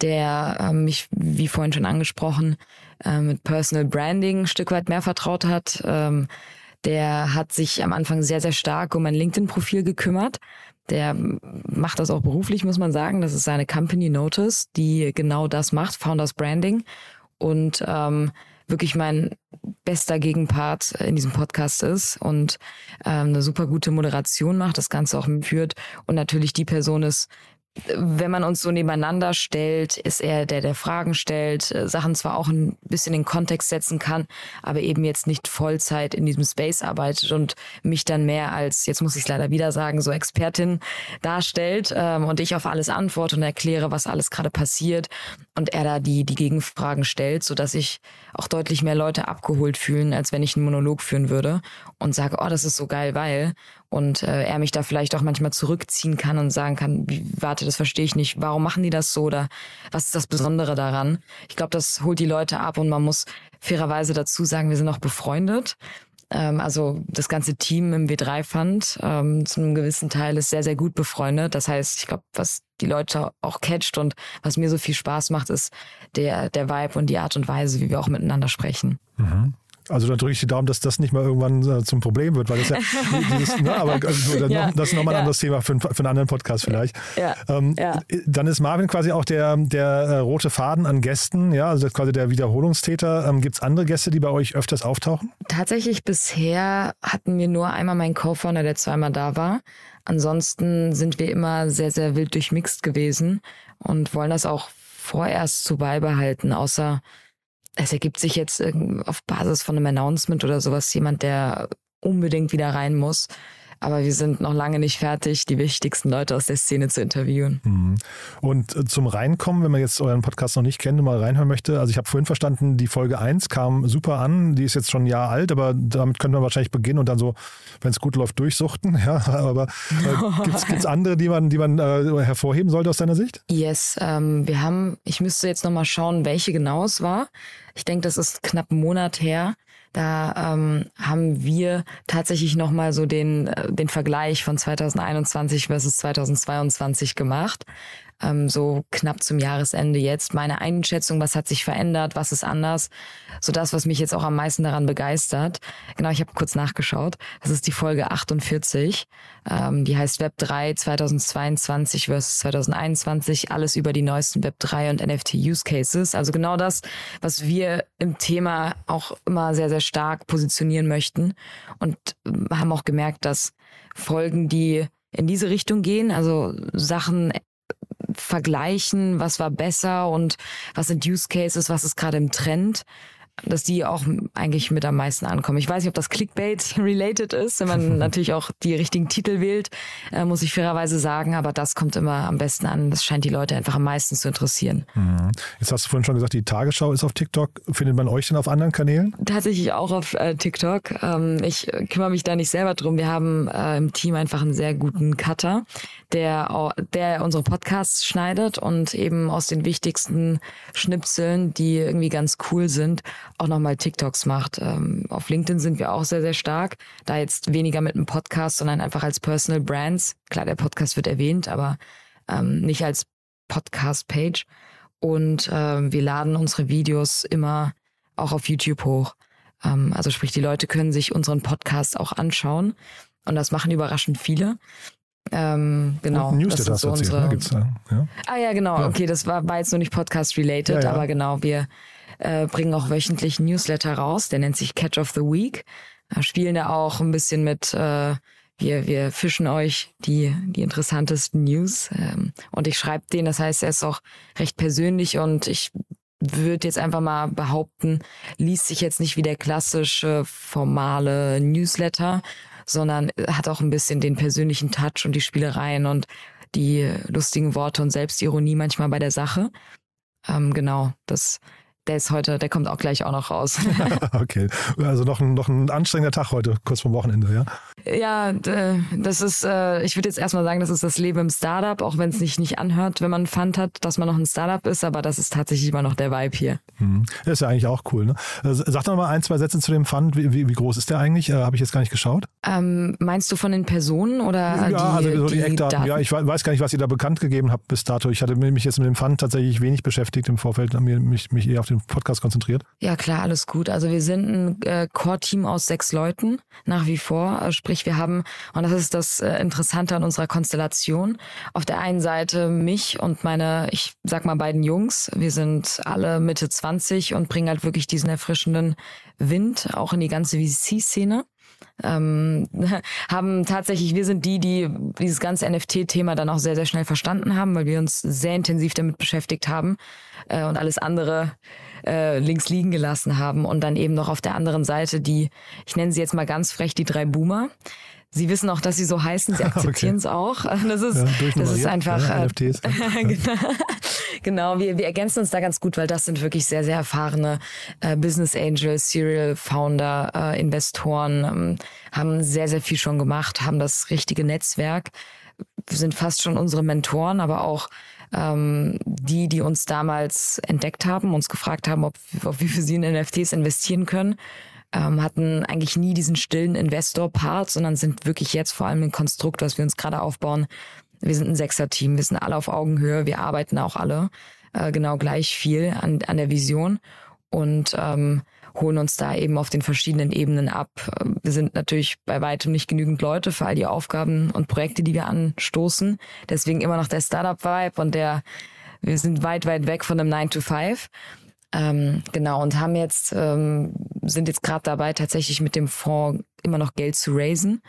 der äh, mich, wie vorhin schon angesprochen, äh, mit Personal Branding ein Stück weit mehr vertraut hat. Ähm, der hat sich am Anfang sehr, sehr stark um mein LinkedIn-Profil gekümmert. Der macht das auch beruflich, muss man sagen. Das ist seine Company Notice, die genau das macht, Founders Branding. Und ähm, wirklich mein bester Gegenpart in diesem Podcast ist und ähm, eine super gute Moderation macht, das Ganze auch führt und natürlich die Person ist, wenn man uns so nebeneinander stellt, ist er der, der Fragen stellt, äh, Sachen zwar auch ein bisschen in den Kontext setzen kann, aber eben jetzt nicht Vollzeit in diesem Space arbeitet und mich dann mehr als, jetzt muss ich es leider wieder sagen, so Expertin darstellt ähm, und ich auf alles antworte und erkläre, was alles gerade passiert und er da die, die Gegenfragen stellt, so dass ich auch deutlich mehr Leute abgeholt fühlen, als wenn ich einen Monolog führen würde und sage, oh, das ist so geil, weil und äh, er mich da vielleicht auch manchmal zurückziehen kann und sagen kann, warte, das verstehe ich nicht, warum machen die das so oder was ist das Besondere daran? Ich glaube, das holt die Leute ab und man muss fairerweise dazu sagen, wir sind auch befreundet. Ähm, also das ganze Team im W3-Fund ähm, zu einem gewissen Teil ist sehr, sehr gut befreundet. Das heißt, ich glaube, was die Leute auch catcht und was mir so viel Spaß macht, ist der, der Vibe und die Art und Weise, wie wir auch miteinander sprechen. Mhm. Also dann drücke ich die Daumen, dass das nicht mal irgendwann äh, zum Problem wird, weil das ja, [laughs] dieses, ne, aber also, ja, das ist nochmal ein ja. anderes Thema für, für, einen anderen Podcast vielleicht. Ja, ähm, ja. Dann ist Marvin quasi auch der, der äh, rote Faden an Gästen, ja, also quasi der Wiederholungstäter. Ähm, Gibt es andere Gäste, die bei euch öfters auftauchen? Tatsächlich bisher hatten wir nur einmal meinen Co-Founder, der zweimal da war. Ansonsten sind wir immer sehr, sehr wild durchmixt gewesen und wollen das auch vorerst so beibehalten, außer es ergibt sich jetzt auf Basis von einem Announcement oder sowas jemand, der unbedingt wieder rein muss. Aber wir sind noch lange nicht fertig, die wichtigsten Leute aus der Szene zu interviewen. Mhm. Und äh, zum Reinkommen, wenn man jetzt euren Podcast noch nicht kennt und mal reinhören möchte, also ich habe vorhin verstanden, die Folge 1 kam super an, die ist jetzt schon ein Jahr alt, aber damit könnte man wahrscheinlich beginnen und dann so, wenn es gut läuft, durchsuchten. [laughs] Ja, aber äh, gibt es [laughs] andere, die man, die man äh, hervorheben sollte aus deiner Sicht? Yes, ähm, wir haben, ich müsste jetzt nochmal schauen, welche genau es war. Ich denke, das ist knapp einen Monat her. Da ähm, haben wir tatsächlich nochmal so den, äh, den Vergleich von 2021 versus 2022 gemacht. Ähm, so knapp zum Jahresende jetzt. Meine Einschätzung, was hat sich verändert, was ist anders. So das, was mich jetzt auch am meisten daran begeistert. Genau, ich habe kurz nachgeschaut. Das ist die Folge 48. Ähm, die heißt Web 3 2022 versus 2021. Alles über die neuesten Web 3 und NFT Use Cases. Also genau das, was wir im Thema auch immer sehr, sehr stark positionieren möchten. Und ähm, haben auch gemerkt, dass Folgen, die in diese Richtung gehen, also Sachen vergleichen, was war besser und was sind Use Cases, was ist gerade im Trend, dass die auch eigentlich mit am meisten ankommen. Ich weiß nicht, ob das Clickbait-related ist, wenn man [laughs] natürlich auch die richtigen Titel wählt, äh, muss ich fairerweise sagen, aber das kommt immer am besten an. Das scheint die Leute einfach am meisten zu interessieren. Mhm. Jetzt hast du vorhin schon gesagt, die Tagesschau ist auf TikTok. Findet man euch denn auf anderen Kanälen? Tatsächlich auch auf äh, TikTok. Ähm, ich kümmere mich da nicht selber drum. Wir haben äh, im Team einfach einen sehr guten Cutter, der, der unsere Podcasts schneidet und eben aus den wichtigsten Schnipseln, die irgendwie ganz cool sind, auch nochmal TikToks macht. Ähm, auf LinkedIn sind wir auch sehr, sehr stark. Da jetzt weniger mit einem Podcast, sondern einfach als Personal Brands. Klar, der Podcast wird erwähnt, aber ähm, nicht als Podcast-Page. Und ähm, wir laden unsere Videos immer auch auf YouTube hoch. Ähm, also sprich, die Leute können sich unseren Podcast auch anschauen. Und das machen überraschend viele. Ähm, genau. Und Newsletter das so unsere... Ne? Gibt's da, ja? Ah ja, genau. Ja. Okay, das war, war jetzt nur nicht Podcast-related, ja, ja. aber genau, wir äh, bringen auch wöchentlich Newsletter raus, der nennt sich Catch of the Week. Da spielen da auch ein bisschen mit, äh, wir, wir fischen euch die, die interessantesten News. Ähm, und ich schreibe den, das heißt, er ist auch recht persönlich und ich würde jetzt einfach mal behaupten, liest sich jetzt nicht wie der klassische formale Newsletter, sondern hat auch ein bisschen den persönlichen Touch und die Spielereien und die lustigen Worte und Selbstironie manchmal bei der Sache. Ähm, genau, das der ist heute, der kommt auch gleich auch noch raus. [laughs] [laughs] okay, also noch ein, noch ein anstrengender Tag heute, kurz vor Wochenende, ja? Ja, das ist, äh, ich würde jetzt erstmal sagen, das ist das Leben im Startup, auch wenn es sich nicht anhört, wenn man einen Fund hat, dass man noch ein Startup ist, aber das ist tatsächlich immer noch der Vibe hier. Mhm. Das ist ja eigentlich auch cool. Ne? Sag doch mal ein, zwei Sätze zu dem Fund. Wie, wie, wie groß ist der eigentlich? Äh, Habe ich jetzt gar nicht geschaut. Ähm, meinst du von den Personen oder ja, die, also so die, die Eckdaten. Daten? Ja, ich weiß gar nicht, was ihr da bekannt gegeben habt bis dato. Ich hatte mich jetzt mit dem Fund tatsächlich wenig beschäftigt im Vorfeld, mich, mich eher auf den Podcast konzentriert konzentriert? Ja, klar, alles gut. Also wir sind ein äh, Core-Team aus sechs Leuten nach wie vor. Äh, sprich, wir haben, und das ist das äh, Interessante an unserer Konstellation, auf der einen Seite mich und meine, ich sag mal, beiden Jungs. Wir sind alle Mitte 20 und bringen halt wirklich diesen erfrischenden Wind auch in die ganze VC-Szene. Ähm, [laughs] haben tatsächlich, wir sind die, die dieses ganze NFT-Thema dann auch sehr, sehr schnell verstanden haben, weil wir uns sehr intensiv damit beschäftigt haben äh, und alles andere äh, links liegen gelassen haben. Und dann eben noch auf der anderen Seite die, ich nenne sie jetzt mal ganz frech, die drei Boomer. Sie wissen auch, dass sie so heißen, sie [laughs] akzeptieren es okay. auch. Das ist, ja, das ist einfach. Ja, NFTs. [laughs] genau, genau wir, wir ergänzen uns da ganz gut, weil das sind wirklich sehr, sehr erfahrene äh, Business Angels, Serial Founder, äh, Investoren, ähm, haben sehr, sehr viel schon gemacht, haben das richtige Netzwerk, sind fast schon unsere Mentoren, aber auch ähm, die, die uns damals entdeckt haben, uns gefragt haben, ob, ob wir für sie in NFTs investieren können, ähm, hatten eigentlich nie diesen stillen Investor-Part, sondern sind wirklich jetzt vor allem ein Konstrukt, was wir uns gerade aufbauen. Wir sind ein Sechser-Team, wir sind alle auf Augenhöhe, wir arbeiten auch alle äh, genau gleich viel an, an der Vision und ähm, holen uns da eben auf den verschiedenen Ebenen ab. Wir sind natürlich bei weitem nicht genügend Leute für all die Aufgaben und Projekte, die wir anstoßen. Deswegen immer noch der Startup-Vibe und der, wir sind weit, weit weg von einem 9 to 5. Ähm, genau, und haben jetzt, ähm, sind jetzt gerade dabei, tatsächlich mit dem Fonds immer noch Geld zu raisen.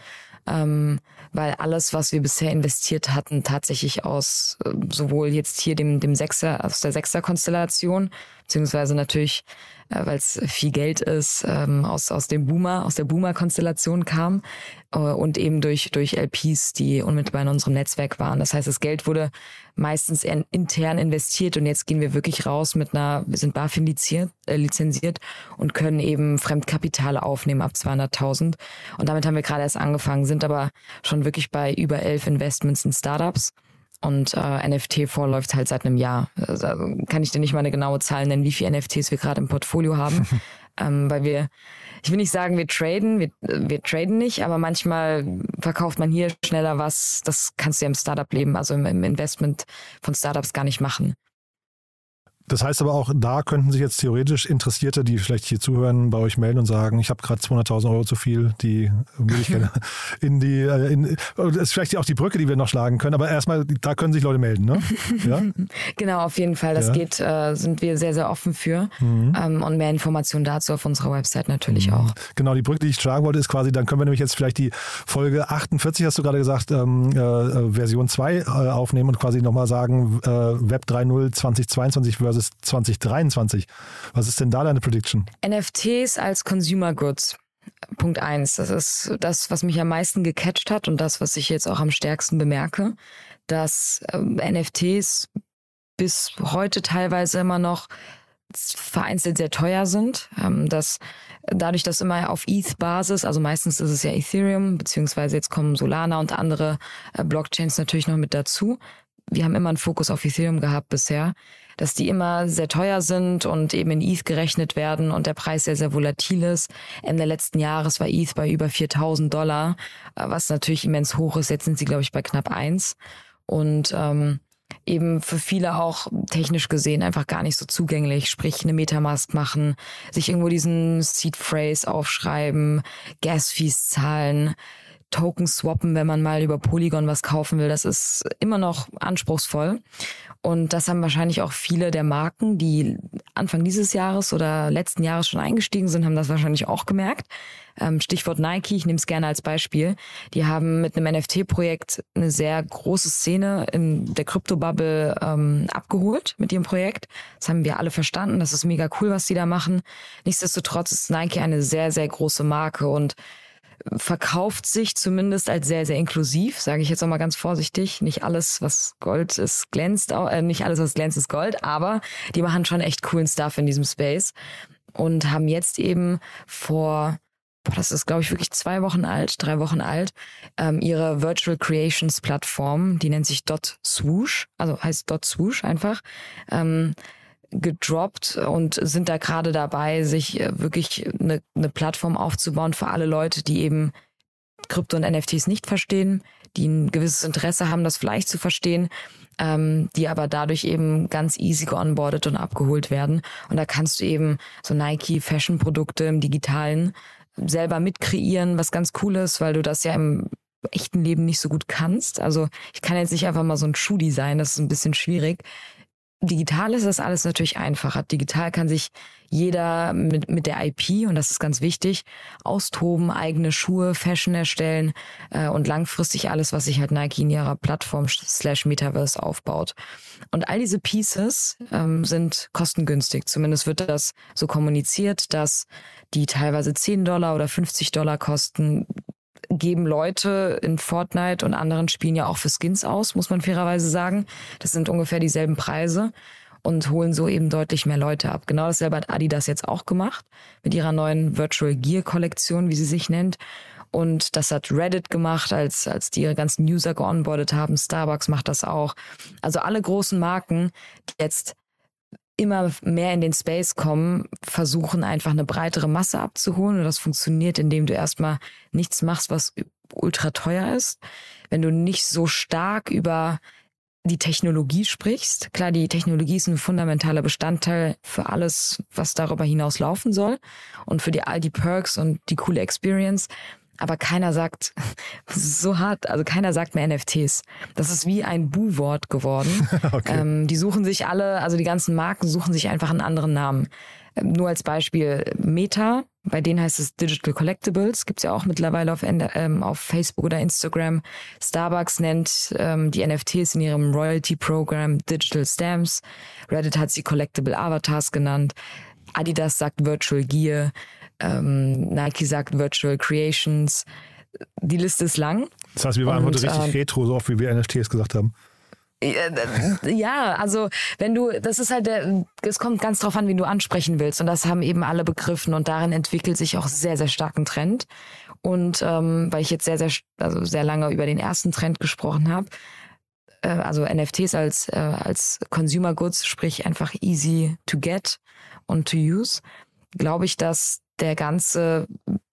Ähm, weil alles, was wir bisher investiert hatten, tatsächlich aus äh, sowohl jetzt hier dem, dem Sechser, aus der Sechser-Konstellation, beziehungsweise natürlich äh, weil es viel Geld ist, ähm, aus, aus dem Boomer, aus der Boomer-Konstellation kam äh, und eben durch, durch LPs, die unmittelbar in unserem Netzwerk waren. Das heißt, das Geld wurde meistens intern investiert und jetzt gehen wir wirklich raus mit einer, wir sind BaFin äh, lizenziert und können eben Fremdkapital aufnehmen ab 200.000. Und damit haben wir gerade erst angefangen, sind aber schon wirklich bei über elf Investments in Startups und äh, NFT vorläuft halt seit einem Jahr. Also kann ich dir nicht mal eine genaue Zahl nennen, wie viele NFTs wir gerade im Portfolio haben. [laughs] ähm, weil wir, ich will nicht sagen, wir traden, wir, wir traden nicht, aber manchmal verkauft man hier schneller was. Das kannst du ja im Startup-Leben, also im, im Investment von Startups gar nicht machen. Das heißt aber auch, da könnten sich jetzt theoretisch Interessierte, die vielleicht hier zuhören, bei euch melden und sagen, ich habe gerade 200.000 Euro zu viel, die würde ich gerne in die, äh, in, das ist vielleicht auch die Brücke, die wir noch schlagen können, aber erstmal, da können sich Leute melden, ne? [laughs] Ja? genau, auf jeden Fall. Das ja. geht, äh, sind wir sehr, sehr offen für. Mhm. Ähm, und mehr Informationen dazu auf unserer Website natürlich mhm. auch. Genau, die Brücke, die ich schlagen wollte, ist quasi, dann können wir nämlich jetzt vielleicht die Folge 48, hast du gerade gesagt, ähm, äh, äh Version 2 äh, aufnehmen und quasi nochmal sagen, äh, Web 3.0 2022 versus versus 2023. Was ist denn da deine Prediction? NFTs als Consumer Goods. Punkt eins. Das ist das, was mich am meisten gecatcht hat und das, was ich jetzt auch am stärksten bemerke, dass ähm, NFTs bis heute teilweise immer noch vereinzelt sehr teuer sind. Ähm, dass dadurch, dass immer auf ETH-Basis, also meistens ist es ja Ethereum, beziehungsweise jetzt kommen Solana und andere äh, Blockchains natürlich noch mit dazu. Wir haben immer einen Fokus auf Ethereum gehabt bisher dass die immer sehr teuer sind und eben in ETH gerechnet werden und der Preis sehr, sehr volatil ist. Ende letzten Jahres war ETH bei über 4000 Dollar, äh, was natürlich immens hoch ist. Jetzt sind sie, glaube ich, bei knapp eins Und ähm, eben für viele auch technisch gesehen einfach gar nicht so zugänglich, sprich eine Metamask machen, sich irgendwo diesen Seed Phrase aufschreiben, Gas Fees zahlen, Token swappen, wenn man mal über Polygon was kaufen will. Das ist immer noch anspruchsvoll. Und das haben wahrscheinlich auch viele der Marken, die Anfang dieses Jahres oder letzten Jahres schon eingestiegen sind, haben das wahrscheinlich auch gemerkt. Ähm, Stichwort Nike, ich nehme es gerne als Beispiel. Die haben mit einem NFT-Projekt eine sehr große Szene in der Krypto-Bubble ähm, abgeholt mit ihrem Projekt. Das haben wir alle verstanden. Das ist mega cool, was sie da machen. Nichtsdestotrotz ist Nike eine sehr, sehr große Marke und verkauft sich zumindest als sehr, sehr inklusiv, sage ich jetzt auch mal ganz vorsichtig. Nicht alles, was Gold ist, glänzt, äh, nicht alles, was glänzt, ist Gold, aber die machen schon echt coolen Stuff in diesem Space und haben jetzt eben vor boah, das ist, glaube ich, wirklich zwei Wochen alt, drei Wochen alt, ähm, ihre Virtual Creations Plattform, die nennt sich Dot Swoosh, also heißt Dot Swoosh einfach, ähm, gedroppt und sind da gerade dabei, sich äh, wirklich eine, eine Plattform aufzubauen für alle Leute, die eben Krypto und NFTs nicht verstehen, die ein gewisses Interesse haben, das vielleicht zu verstehen, ähm, die aber dadurch eben ganz easy geonboardet und abgeholt werden. Und da kannst du eben so Nike Fashion Produkte im Digitalen selber mitkreieren, was ganz cool ist, weil du das ja im echten Leben nicht so gut kannst. Also ich kann jetzt nicht einfach mal so ein Schuh-Design, das ist ein bisschen schwierig. Digital ist das alles natürlich einfacher. Digital kann sich jeder mit, mit der IP, und das ist ganz wichtig, austoben, eigene Schuhe, Fashion erstellen äh, und langfristig alles, was sich halt Nike in ihrer Plattform slash Metaverse aufbaut. Und all diese Pieces ähm, sind kostengünstig. Zumindest wird das so kommuniziert, dass die teilweise 10 Dollar oder 50 Dollar kosten, geben Leute in Fortnite und anderen Spielen ja auch für Skins aus, muss man fairerweise sagen. Das sind ungefähr dieselben Preise und holen so eben deutlich mehr Leute ab. Genau dasselbe hat Adidas jetzt auch gemacht mit ihrer neuen Virtual Gear Kollektion, wie sie sich nennt. Und das hat Reddit gemacht, als, als die ihre ganzen User geonboardet haben. Starbucks macht das auch. Also alle großen Marken, die jetzt immer mehr in den Space kommen, versuchen einfach eine breitere Masse abzuholen. Und das funktioniert, indem du erstmal nichts machst, was ultra teuer ist. Wenn du nicht so stark über die Technologie sprichst. Klar, die Technologie ist ein fundamentaler Bestandteil für alles, was darüber hinaus laufen soll und für die all die Perks und die coole Experience aber keiner sagt [laughs] so hart, also keiner sagt mehr NFTs. Das ist wie ein Bu-Wort geworden. [laughs] okay. ähm, die suchen sich alle, also die ganzen Marken suchen sich einfach einen anderen Namen. Ähm, nur als Beispiel Meta, bei denen heißt es Digital Collectibles, gibt's ja auch mittlerweile auf, ähm, auf Facebook oder Instagram. Starbucks nennt ähm, die NFTs in ihrem Royalty-Programm Digital Stamps. Reddit hat sie Collectible Avatars genannt. Adidas sagt Virtual Gear ähm, Nike sagt Virtual Creations. Die Liste ist lang. Das heißt, wir waren heute richtig äh, retro, so oft wie wir NFTs gesagt haben. Ja, also wenn du, das ist halt der, es kommt ganz drauf an, wen du ansprechen willst. Und das haben eben alle begriffen und darin entwickelt sich auch sehr, sehr stark ein Trend. Und ähm, weil ich jetzt sehr, sehr, also sehr lange über den ersten Trend gesprochen habe, äh, also NFTs als, äh, als Consumer Goods, sprich einfach easy to get und to use, glaube ich, dass der ganze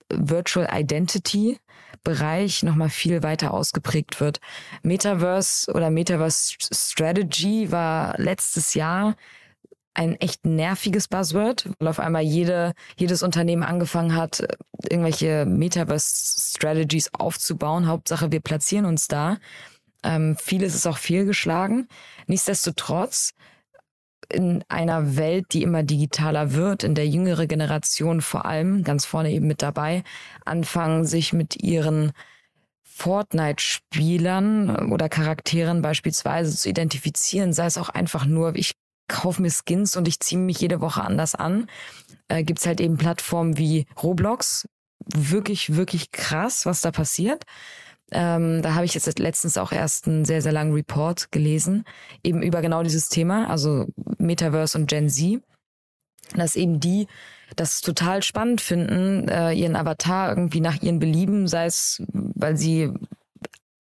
Virtual Identity Bereich nochmal viel weiter ausgeprägt wird. Metaverse oder Metaverse Strategy war letztes Jahr ein echt nerviges Buzzword, weil auf einmal jede, jedes Unternehmen angefangen hat, irgendwelche Metaverse-Strategies aufzubauen. Hauptsache, wir platzieren uns da. Ähm, vieles ist auch fehlgeschlagen. Nichtsdestotrotz, in einer Welt, die immer digitaler wird, in der jüngere Generation vor allem, ganz vorne eben mit dabei, anfangen, sich mit ihren Fortnite-Spielern oder Charakteren beispielsweise zu identifizieren, sei es auch einfach nur, ich kaufe mir Skins und ich ziehe mich jede Woche anders an. Äh, Gibt es halt eben Plattformen wie Roblox. Wirklich, wirklich krass, was da passiert. Ähm, da habe ich jetzt letztens auch erst einen sehr, sehr langen Report gelesen, eben über genau dieses Thema, also Metaverse und Gen Z. Dass eben die das total spannend finden, äh, ihren Avatar irgendwie nach ihren Belieben, sei es, weil sie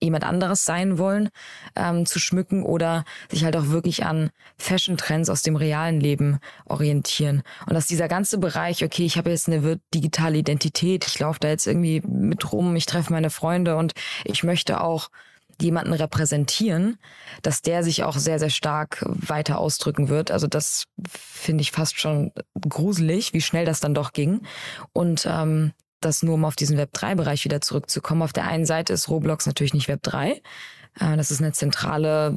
jemand anderes sein wollen, ähm, zu schmücken oder sich halt auch wirklich an Fashion-Trends aus dem realen Leben orientieren. Und dass dieser ganze Bereich, okay, ich habe jetzt eine digitale Identität, ich laufe da jetzt irgendwie mit rum, ich treffe meine Freunde und ich möchte auch jemanden repräsentieren, dass der sich auch sehr, sehr stark weiter ausdrücken wird. Also das finde ich fast schon gruselig, wie schnell das dann doch ging. Und ähm, das nur um auf diesen Web3-Bereich wieder zurückzukommen. Auf der einen Seite ist Roblox natürlich nicht Web3. Äh, das ist eine zentrale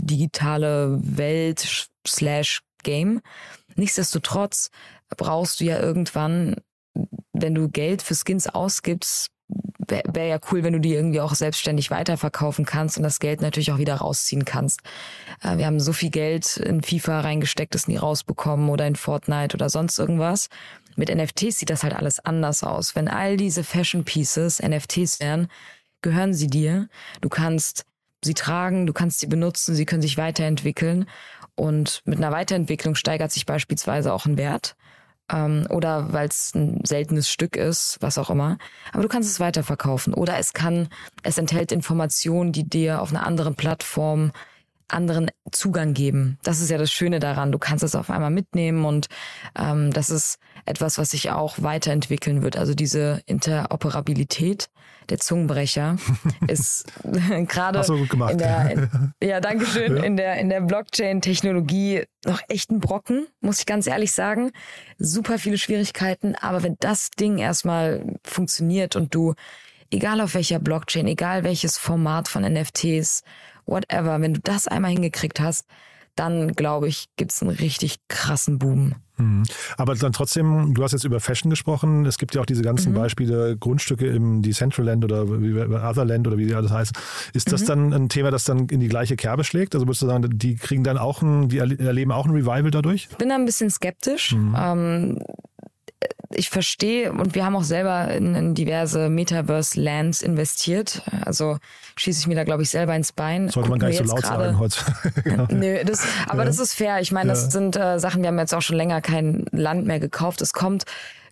digitale Welt slash Game. Nichtsdestotrotz brauchst du ja irgendwann, wenn du Geld für Skins ausgibst, wäre wär ja cool, wenn du die irgendwie auch selbstständig weiterverkaufen kannst und das Geld natürlich auch wieder rausziehen kannst. Äh, wir haben so viel Geld in FIFA reingesteckt, das nie rausbekommen oder in Fortnite oder sonst irgendwas. Mit NFTs sieht das halt alles anders aus. Wenn all diese Fashion Pieces NFTs wären, gehören sie dir. Du kannst sie tragen, du kannst sie benutzen, sie können sich weiterentwickeln. Und mit einer Weiterentwicklung steigert sich beispielsweise auch ein Wert. Ähm, oder weil es ein seltenes Stück ist, was auch immer. Aber du kannst es weiterverkaufen. Oder es kann, es enthält Informationen, die dir auf einer anderen Plattform anderen Zugang geben. Das ist ja das Schöne daran. Du kannst es auf einmal mitnehmen und ähm, das ist etwas, was sich auch weiterentwickeln wird. Also diese Interoperabilität der Zungenbrecher [laughs] ist [laughs] gerade in der in, ja Dankeschön ja. in der in der Blockchain-Technologie noch echt ein Brocken, muss ich ganz ehrlich sagen. Super viele Schwierigkeiten, aber wenn das Ding erstmal funktioniert und du egal auf welcher Blockchain, egal welches Format von NFTs whatever, wenn du das einmal hingekriegt hast, dann glaube ich, gibt es einen richtig krassen Boom. Mhm. Aber dann trotzdem, du hast jetzt über Fashion gesprochen. Es gibt ja auch diese ganzen mhm. Beispiele, Grundstücke im Decentraland oder Otherland oder wie die alles heißen. Ist das mhm. dann ein Thema, das dann in die gleiche Kerbe schlägt? Also würdest du sagen, die kriegen dann auch ein, die erleben auch ein Revival dadurch? Ich bin da ein bisschen skeptisch. Mhm. Ähm, ich verstehe und wir haben auch selber in, in diverse Metaverse-Lands investiert. Also schieße ich mir da, glaube ich, selber ins Bein. Sollte man gar nicht so laut grade, sagen heute. [laughs] genau. [laughs] Nö, das, aber ja. das ist fair. Ich meine, das ja. sind äh, Sachen, wir haben jetzt auch schon länger kein Land mehr gekauft. Es kommt,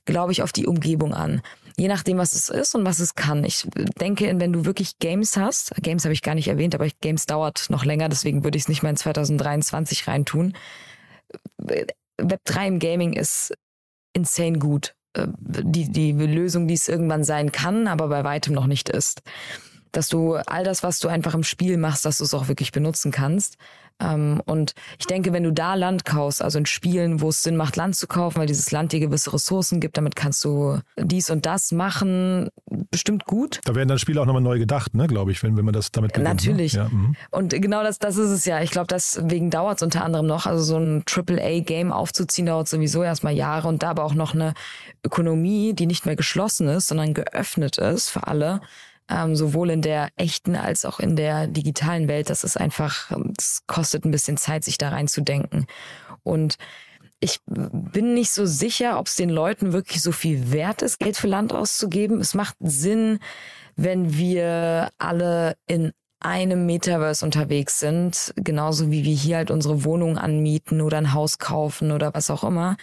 glaube ich, auf die Umgebung an. Je nachdem, was es ist und was es kann. Ich denke, wenn du wirklich Games hast, Games habe ich gar nicht erwähnt, aber Games dauert noch länger, deswegen würde ich es nicht mal in 2023 reintun. Web 3 im Gaming ist insane gut. Äh, die, die Lösung, die es irgendwann sein kann, aber bei weitem noch nicht ist. Dass du all das, was du einfach im Spiel machst, dass du es auch wirklich benutzen kannst. Ähm, und ich denke, wenn du da Land kaufst, also in Spielen, wo es Sinn macht, Land zu kaufen, weil dieses Land dir gewisse Ressourcen gibt, damit kannst du dies und das machen, bestimmt gut. Da werden dann Spiele auch nochmal neu gedacht, ne, glaube ich, wenn, wenn man das damit gewinnt, ne? Natürlich. Ne? Ja, mhm. und genau das, das ist es ja. Ich glaube, deswegen dauert es unter anderem noch. Also so ein AAA-Game aufzuziehen, dauert sowieso erstmal Jahre und da aber auch noch eine Ökonomie, die nicht mehr geschlossen ist, sondern geöffnet ist für alle ähm, sowohl in der echten als auch in der digitalen Welt. Das ist einfach, es kostet ein bisschen Zeit, sich da reinzudenken. Und ich bin nicht so sicher, ob es den Leuten wirklich so viel wert ist, Geld für Land auszugeben. Es macht Sinn, wenn wir alle in einem Metaverse unterwegs sind, genauso wie wir hier halt unsere Wohnung anmieten oder ein Haus kaufen oder was auch immer.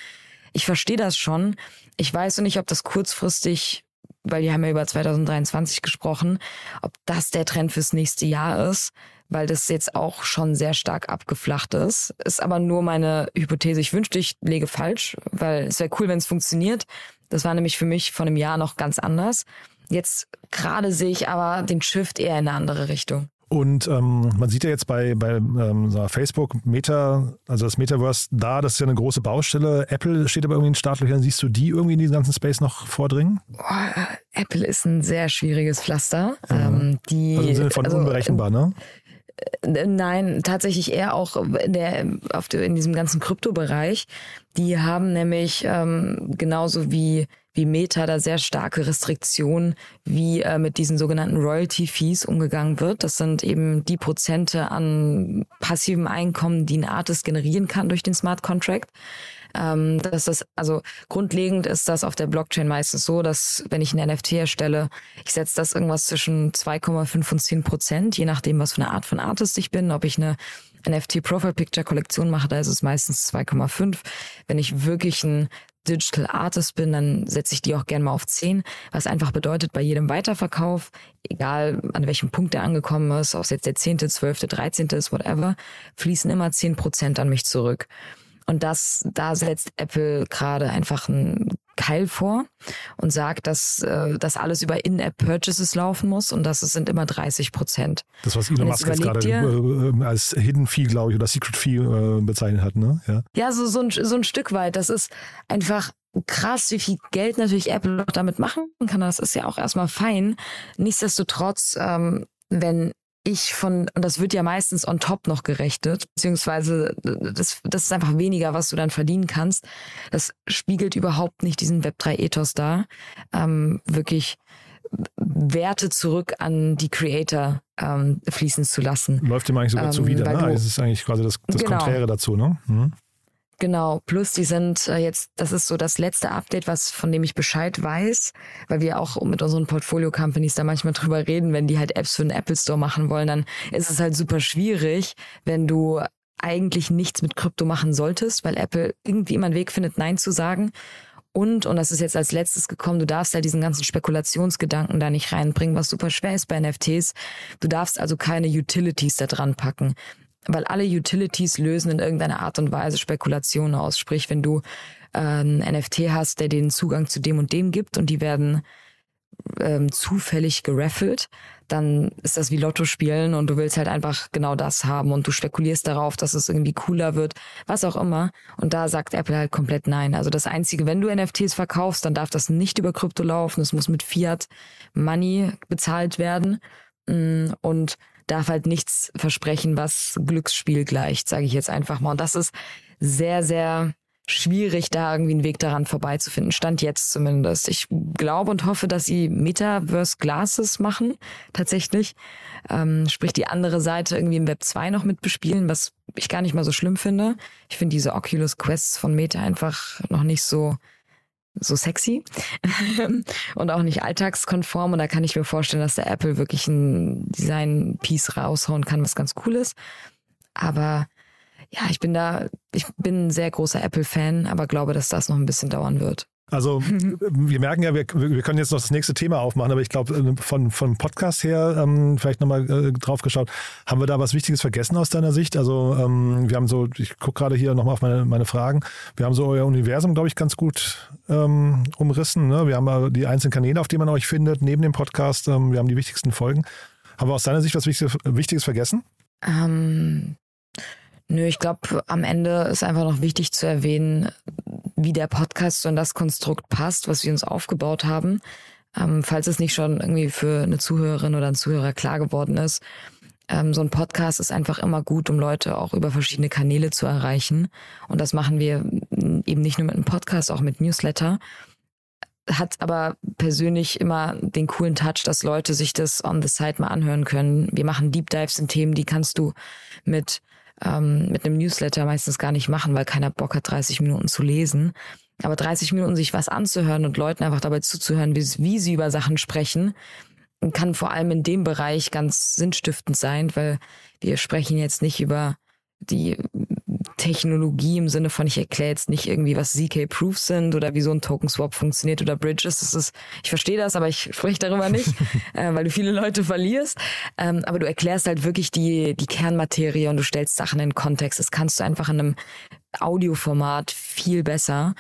Ich verstehe das schon. Ich weiß nicht, ob das kurzfristig weil die haben ja über 2023 gesprochen, ob das der Trend fürs nächste Jahr ist. weil das jetzt auch schon sehr stark abgeflacht ist. Ist aber nur meine Hypothese. Ich wünschte, ich lege falsch, weil es wäre cool, wenn es funktioniert. Das war nämlich für mich vor einem Jahr noch ganz anders. Jetzt gerade sehe ich aber den Shift eher in eine andere Richtung. Und ähm, man sieht ja jetzt bei, bei ähm, Facebook, Meta, also das Metaverse da, das ist ja eine große Baustelle. Apple steht aber irgendwie in Startlöchern. Siehst du die irgendwie in diesen ganzen Space noch vordringen? Boah, Apple ist ein sehr schwieriges Pflaster. Mhm. Ähm, die, also im Sinne von also, unberechenbar, ne? Äh, nein, tatsächlich eher auch in, der, auf der, in diesem ganzen Kryptobereich. Die haben nämlich ähm, genauso wie, wie Meta da sehr starke Restriktionen, wie äh, mit diesen sogenannten Royalty-Fees umgegangen wird. Das sind eben die Prozente an passivem Einkommen, die ein Artist generieren kann durch den Smart Contract. Ähm, dass das, also grundlegend ist das auf der Blockchain meistens so, dass wenn ich ein NFT erstelle, ich setze das irgendwas zwischen 2,5 und 10 Prozent, je nachdem, was für eine Art von Artist ich bin, ob ich eine NFT Profile Picture Kollektion mache, da ist es meistens 2,5. Wenn ich wirklich ein Digital Artist bin, dann setze ich die auch gerne mal auf 10, was einfach bedeutet, bei jedem Weiterverkauf, egal an welchem Punkt der angekommen ist, ob es jetzt der 10., 12., 13. ist, whatever, fließen immer 10 Prozent an mich zurück. Und das, da setzt Apple gerade einfach einen Keil vor und sagt, dass äh, das alles über In-App-Purchases laufen muss und das sind immer 30 Prozent. Das, was Elon Musk jetzt gerade dir, äh, als Hidden Fee, glaube ich, oder Secret Fee äh, bezeichnet hat, ne? Ja, ja so, so, ein, so ein Stück weit. Das ist einfach krass, wie viel Geld natürlich Apple noch damit machen kann. Das ist ja auch erstmal fein. Nichtsdestotrotz, ähm, wenn ich von, und das wird ja meistens on top noch gerechnet, beziehungsweise das, das ist einfach weniger, was du dann verdienen kannst. Das spiegelt überhaupt nicht diesen Web3-Ethos dar. Ähm, wirklich Werte zurück an die Creator ähm, fließen zu lassen. Läuft dem eigentlich sogar ähm, zuwider, ne? Das ist eigentlich quasi das, das genau. Konträre dazu, ne? Mhm. Genau, plus die sind äh, jetzt, das ist so das letzte Update, was von dem ich Bescheid weiß, weil wir auch mit unseren Portfolio-Companies da manchmal drüber reden, wenn die halt Apps für den Apple Store machen wollen, dann ist es halt super schwierig, wenn du eigentlich nichts mit Krypto machen solltest, weil Apple irgendwie immer einen Weg findet, Nein zu sagen. Und, und das ist jetzt als letztes gekommen, du darfst ja diesen ganzen Spekulationsgedanken da nicht reinbringen, was super schwer ist bei NFTs. Du darfst also keine Utilities da dran packen weil alle Utilities lösen in irgendeiner Art und Weise Spekulationen aus. Sprich, wenn du äh, einen NFT hast, der den Zugang zu dem und dem gibt und die werden ähm, zufällig geraffelt, dann ist das wie Lotto spielen und du willst halt einfach genau das haben und du spekulierst darauf, dass es irgendwie cooler wird, was auch immer. Und da sagt Apple halt komplett nein. Also das Einzige, wenn du NFTs verkaufst, dann darf das nicht über Krypto laufen. Es muss mit Fiat Money bezahlt werden. Mm, und darf halt nichts versprechen, was Glücksspiel gleicht, sage ich jetzt einfach mal. Und das ist sehr, sehr schwierig, da irgendwie einen Weg daran vorbeizufinden. Stand jetzt zumindest. Ich glaube und hoffe, dass sie Metaverse Glasses machen, tatsächlich. Ähm, sprich, die andere Seite irgendwie im Web 2 noch mit bespielen, was ich gar nicht mal so schlimm finde. Ich finde diese Oculus Quests von Meta einfach noch nicht so so sexy [laughs] und auch nicht alltagskonform. Und da kann ich mir vorstellen, dass der Apple wirklich ein Design-Piece raushauen kann, was ganz cool ist. Aber ja, ich bin da, ich bin ein sehr großer Apple-Fan, aber glaube, dass das noch ein bisschen dauern wird. Also [laughs] wir merken ja, wir, wir können jetzt noch das nächste Thema aufmachen, aber ich glaube, äh, von, von Podcast her, ähm, vielleicht nochmal äh, drauf geschaut, haben wir da was Wichtiges vergessen aus deiner Sicht? Also ähm, wir haben so, ich gucke gerade hier nochmal auf meine, meine Fragen, wir haben so euer Universum, glaube ich, ganz gut ähm, umrissen. Ne? Wir haben die einzelnen Kanäle, auf denen man euch findet, neben dem Podcast. Ähm, wir haben die wichtigsten Folgen. Haben wir aus deiner Sicht was Wichtiges, Wichtiges vergessen? Ähm, nö, ich glaube, am Ende ist einfach noch wichtig zu erwähnen, wie der Podcast und das Konstrukt passt, was wir uns aufgebaut haben. Ähm, falls es nicht schon irgendwie für eine Zuhörerin oder ein Zuhörer klar geworden ist, ähm, so ein Podcast ist einfach immer gut, um Leute auch über verschiedene Kanäle zu erreichen. Und das machen wir eben nicht nur mit einem Podcast, auch mit Newsletter. Hat aber persönlich immer den coolen Touch, dass Leute sich das on the side mal anhören können. Wir machen Deep Dives in Themen, die kannst du mit ähm, mit einem Newsletter meistens gar nicht machen, weil keiner Bock hat, 30 Minuten zu lesen. Aber 30 Minuten sich was anzuhören und Leuten einfach dabei zuzuhören, wie, wie sie über Sachen sprechen, kann vor allem in dem Bereich ganz sinnstiftend sein, weil wir sprechen jetzt nicht über die Technologie im Sinne von, ich erkläre jetzt nicht irgendwie, was ZK-Proofs sind oder wie so ein Token-Swap funktioniert oder Bridges. Das ist, ich verstehe das, aber ich spreche darüber nicht, [laughs] äh, weil du viele Leute verlierst. Ähm, aber du erklärst halt wirklich die, die Kernmaterie und du stellst Sachen in Kontext. Das kannst du einfach in einem Audioformat viel besser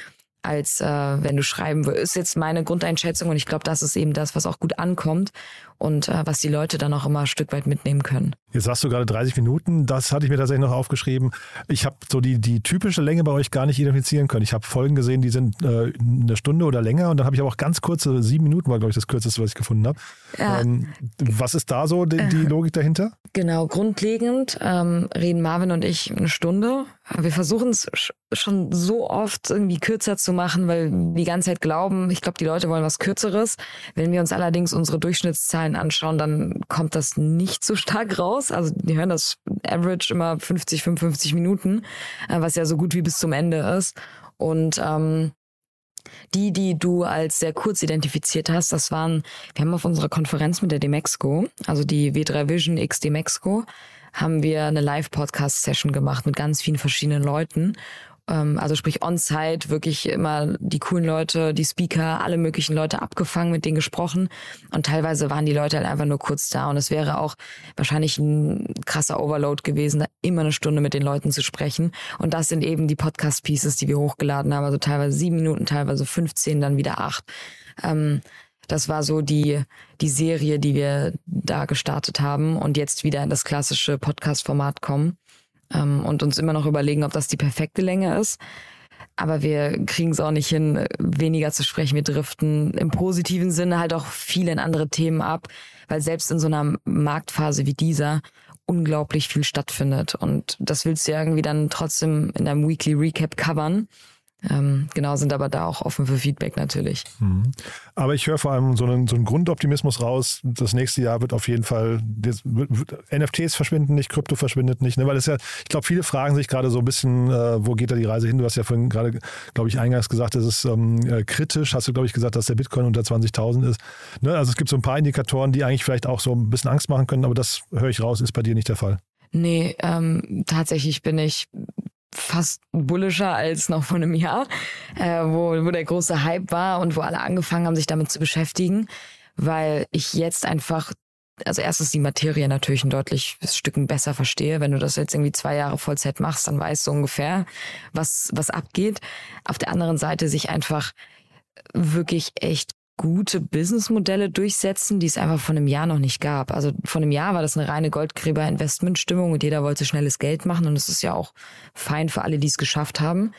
als äh, wenn du schreiben würdest. Ist jetzt meine Grundeinschätzung und ich glaube, das ist eben das, was auch gut ankommt und äh, was die Leute dann auch immer ein Stück weit mitnehmen können. Jetzt sagst du gerade 30 Minuten, das hatte ich mir tatsächlich noch aufgeschrieben. Ich habe so die, die typische Länge bei euch gar nicht identifizieren können. Ich habe Folgen gesehen, die sind äh, eine Stunde oder länger und dann habe ich aber auch ganz kurze, sieben Minuten war, glaube ich, das kürzeste, was ich gefunden habe. Ja. Ähm, was ist da so die, die, Logik dahinter? Genau, grundlegend ähm, reden Marvin und ich eine Stunde. Wir versuchen es schon so oft irgendwie kürzer zu machen, weil wir die ganze Zeit glauben, ich glaube, die Leute wollen was Kürzeres. Wenn wir uns allerdings unsere Durchschnittszahlen anschauen, dann kommt das nicht so stark raus. Also die hören das Average immer 50, 55 Minuten, äh, was ja so gut wie bis zum Ende ist. Und ähm, die, die du als sehr kurz identifiziert hast, das waren, wir haben auf unserer Konferenz mit der Demexco, also die W3 Vision X Demexco, haben wir eine Live-Podcast-Session gemacht mit ganz vielen verschiedenen Leuten. Ähm, also sprich on-site, wirklich immer die coolen Leute, die Speaker, alle möglichen Leute abgefangen, mit denen gesprochen. Und teilweise waren die Leute halt einfach nur kurz da. Und es wäre auch wahrscheinlich ein krasser Overload gewesen, da immer eine Stunde mit den Leuten zu sprechen. Und das sind eben die Podcast-Pieces, die wir hochgeladen haben. Also teilweise sieben Minuten, teilweise 15, dann wieder acht. Ähm, das war so die, die Serie, die wir da gestartet haben und jetzt wieder in das klassische Podcast-Format kommen ähm, und uns immer noch überlegen, ob das die perfekte Länge ist. Aber wir kriegen es auch nicht hin, weniger zu sprechen. Wir driften im positiven Sinne halt auch viel in andere Themen ab, weil selbst in so einer Marktphase wie dieser unglaublich viel stattfindet. Und das willst du ja irgendwie dann trotzdem in deinem Weekly Recap covern. Ähm, genau, sind aber da auch offen für Feedback natürlich. Mhm. Aber ich höre vor allem so einen, so einen Grundoptimismus raus. Das nächste Jahr wird auf jeden Fall, wird, wird, NFTs verschwinden nicht, Krypto verschwindet nicht, ne? weil es ja, ich glaube, viele fragen sich gerade so ein bisschen, äh, wo geht da die Reise hin? Du hast ja vorhin gerade, glaube ich, eingangs gesagt, es ist ähm, äh, kritisch. Hast du, glaube ich, gesagt, dass der Bitcoin unter 20.000 ist. Ne? Also es gibt so ein paar Indikatoren, die eigentlich vielleicht auch so ein bisschen Angst machen können, aber das höre ich raus, ist bei dir nicht der Fall. Nee, ähm, tatsächlich bin ich fast bullischer als noch vor einem Jahr, äh, wo, wo der große Hype war und wo alle angefangen haben, sich damit zu beschäftigen, weil ich jetzt einfach also erstens die Materie natürlich ein deutliches Stücken besser verstehe. Wenn du das jetzt irgendwie zwei Jahre Vollzeit machst, dann weißt du ungefähr, was, was abgeht. Auf der anderen Seite sich einfach wirklich echt gute Businessmodelle durchsetzen, die es einfach von einem Jahr noch nicht gab. Also von einem Jahr war das eine reine Goldgräber-Investmentstimmung und jeder wollte schnelles Geld machen und es ist ja auch fein für alle, die es geschafft haben.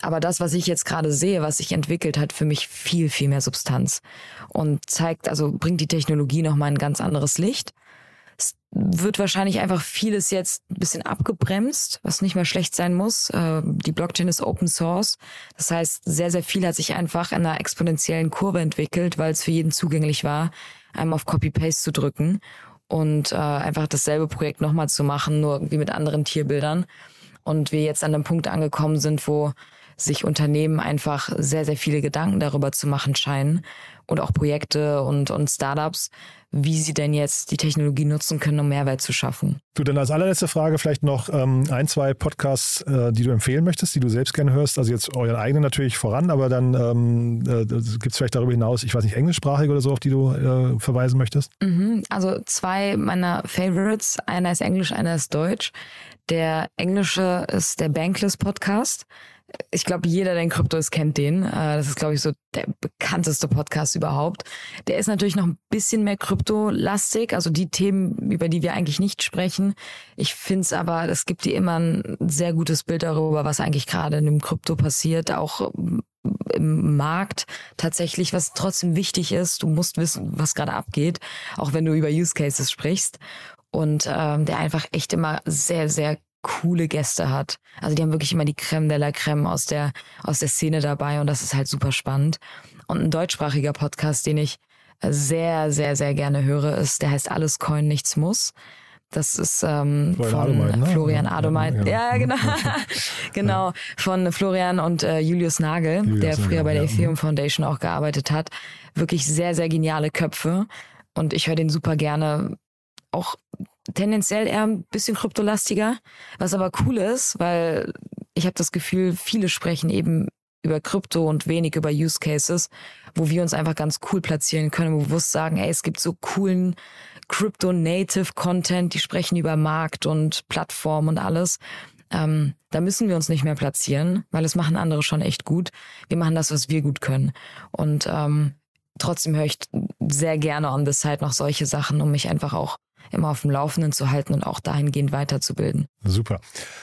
Aber das, was ich jetzt gerade sehe, was sich entwickelt, hat für mich viel, viel mehr Substanz und zeigt, also bringt die Technologie nochmal ein ganz anderes Licht es wird wahrscheinlich einfach vieles jetzt ein bisschen abgebremst, was nicht mehr schlecht sein muss. Äh, die Blockchain ist Open Source. Das heißt, sehr, sehr viel hat sich einfach in einer exponentiellen Kurve entwickelt, weil es für jeden zugänglich war, einmal auf Copy-Paste zu drücken und äh, einfach dasselbe Projekt nochmal zu machen, nur irgendwie mit anderen Tierbildern. Und wir jetzt an einem Punkt angekommen sind, wo sich Unternehmen einfach sehr, sehr viele Gedanken darüber zu machen scheinen und auch Projekte und, und Startups, wie sie denn jetzt die Technologie nutzen können, um Mehrwert zu schaffen. Du, dann als allerletzte Frage vielleicht noch ähm, ein, zwei Podcasts, äh, die du empfehlen möchtest, die du selbst gerne hörst. Also jetzt euren eigenen natürlich voran, aber dann ähm, äh, gibt es vielleicht darüber hinaus, ich weiß nicht, englischsprachig oder so, auf die du äh, verweisen möchtest? Mhm, also zwei meiner Favorites. Einer ist Englisch, einer ist Deutsch. Der englische ist der Bankless Podcast ich glaube, jeder, der in Krypto ist, kennt den. Äh, das ist, glaube ich, so der bekannteste Podcast überhaupt. Der ist natürlich noch ein bisschen mehr Krypto-lastig, also die Themen, über die wir eigentlich nicht sprechen. Ich finde es aber, es gibt dir immer ein sehr gutes Bild darüber, was eigentlich gerade in dem Krypto passiert, auch im Markt tatsächlich, was trotzdem wichtig ist. Du musst wissen, was gerade abgeht, auch wenn du über Use Cases sprichst. Und ähm, der einfach echt immer sehr, sehr coole Gäste hat. Also die haben wirklich immer die Creme de la Creme aus der, aus der Szene dabei und das ist halt super spannend. Und ein deutschsprachiger Podcast, den ich sehr, sehr, sehr gerne höre, ist, der heißt Alles Coin, nichts muss. Das ist ähm, Florian von Adomeit, ne? Florian Adomeit. Ja, ja, ja, genau. [laughs] genau. Von Florian und äh, Julius Nagel, Julius der früher bei der Ethereum Foundation auch gearbeitet hat. Wirklich sehr, sehr geniale Köpfe. Und ich höre den super gerne. Auch tendenziell eher ein bisschen kryptolastiger, was aber cool ist, weil ich habe das Gefühl, viele sprechen eben über Krypto und wenig über Use Cases, wo wir uns einfach ganz cool platzieren können, wo wir bewusst sagen, ey, es gibt so coolen Crypto-Native-Content, die sprechen über Markt und Plattform und alles. Ähm, da müssen wir uns nicht mehr platzieren, weil es machen andere schon echt gut. Wir machen das, was wir gut können. Und ähm, trotzdem höre ich sehr gerne on the side noch solche Sachen, um mich einfach auch immer auf dem Laufenden zu halten und auch dahingehend weiterzubilden. Super.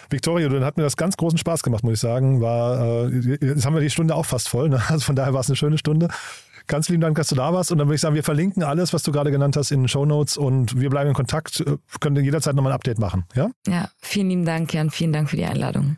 Victoria, dann hat mir das ganz großen Spaß gemacht, muss ich sagen. War, äh, jetzt haben wir die Stunde auch fast voll. Ne? Also von daher war es eine schöne Stunde. Ganz lieben Dank, dass du da warst. Und dann würde ich sagen, wir verlinken alles, was du gerade genannt hast, in den Show Notes und wir bleiben in Kontakt. Äh, können jederzeit nochmal ein Update machen. Ja? Ja, vielen lieben Dank, Jan. Vielen Dank für die Einladung.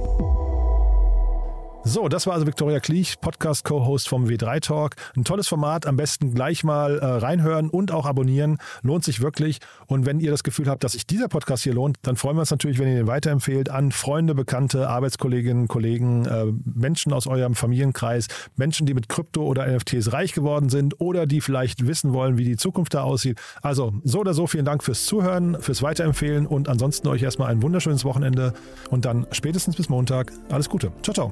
So, das war also Viktoria Kliech, Podcast-Co-Host vom W3 Talk. Ein tolles Format, am besten gleich mal äh, reinhören und auch abonnieren. Lohnt sich wirklich. Und wenn ihr das Gefühl habt, dass sich dieser Podcast hier lohnt, dann freuen wir uns natürlich, wenn ihr den weiterempfehlt an Freunde, Bekannte, Arbeitskolleginnen, Kollegen, äh, Menschen aus eurem Familienkreis, Menschen, die mit Krypto oder NFTs reich geworden sind oder die vielleicht wissen wollen, wie die Zukunft da aussieht. Also so oder so, vielen Dank fürs Zuhören, fürs Weiterempfehlen und ansonsten euch erstmal ein wunderschönes Wochenende und dann spätestens bis Montag. Alles Gute. Ciao, ciao.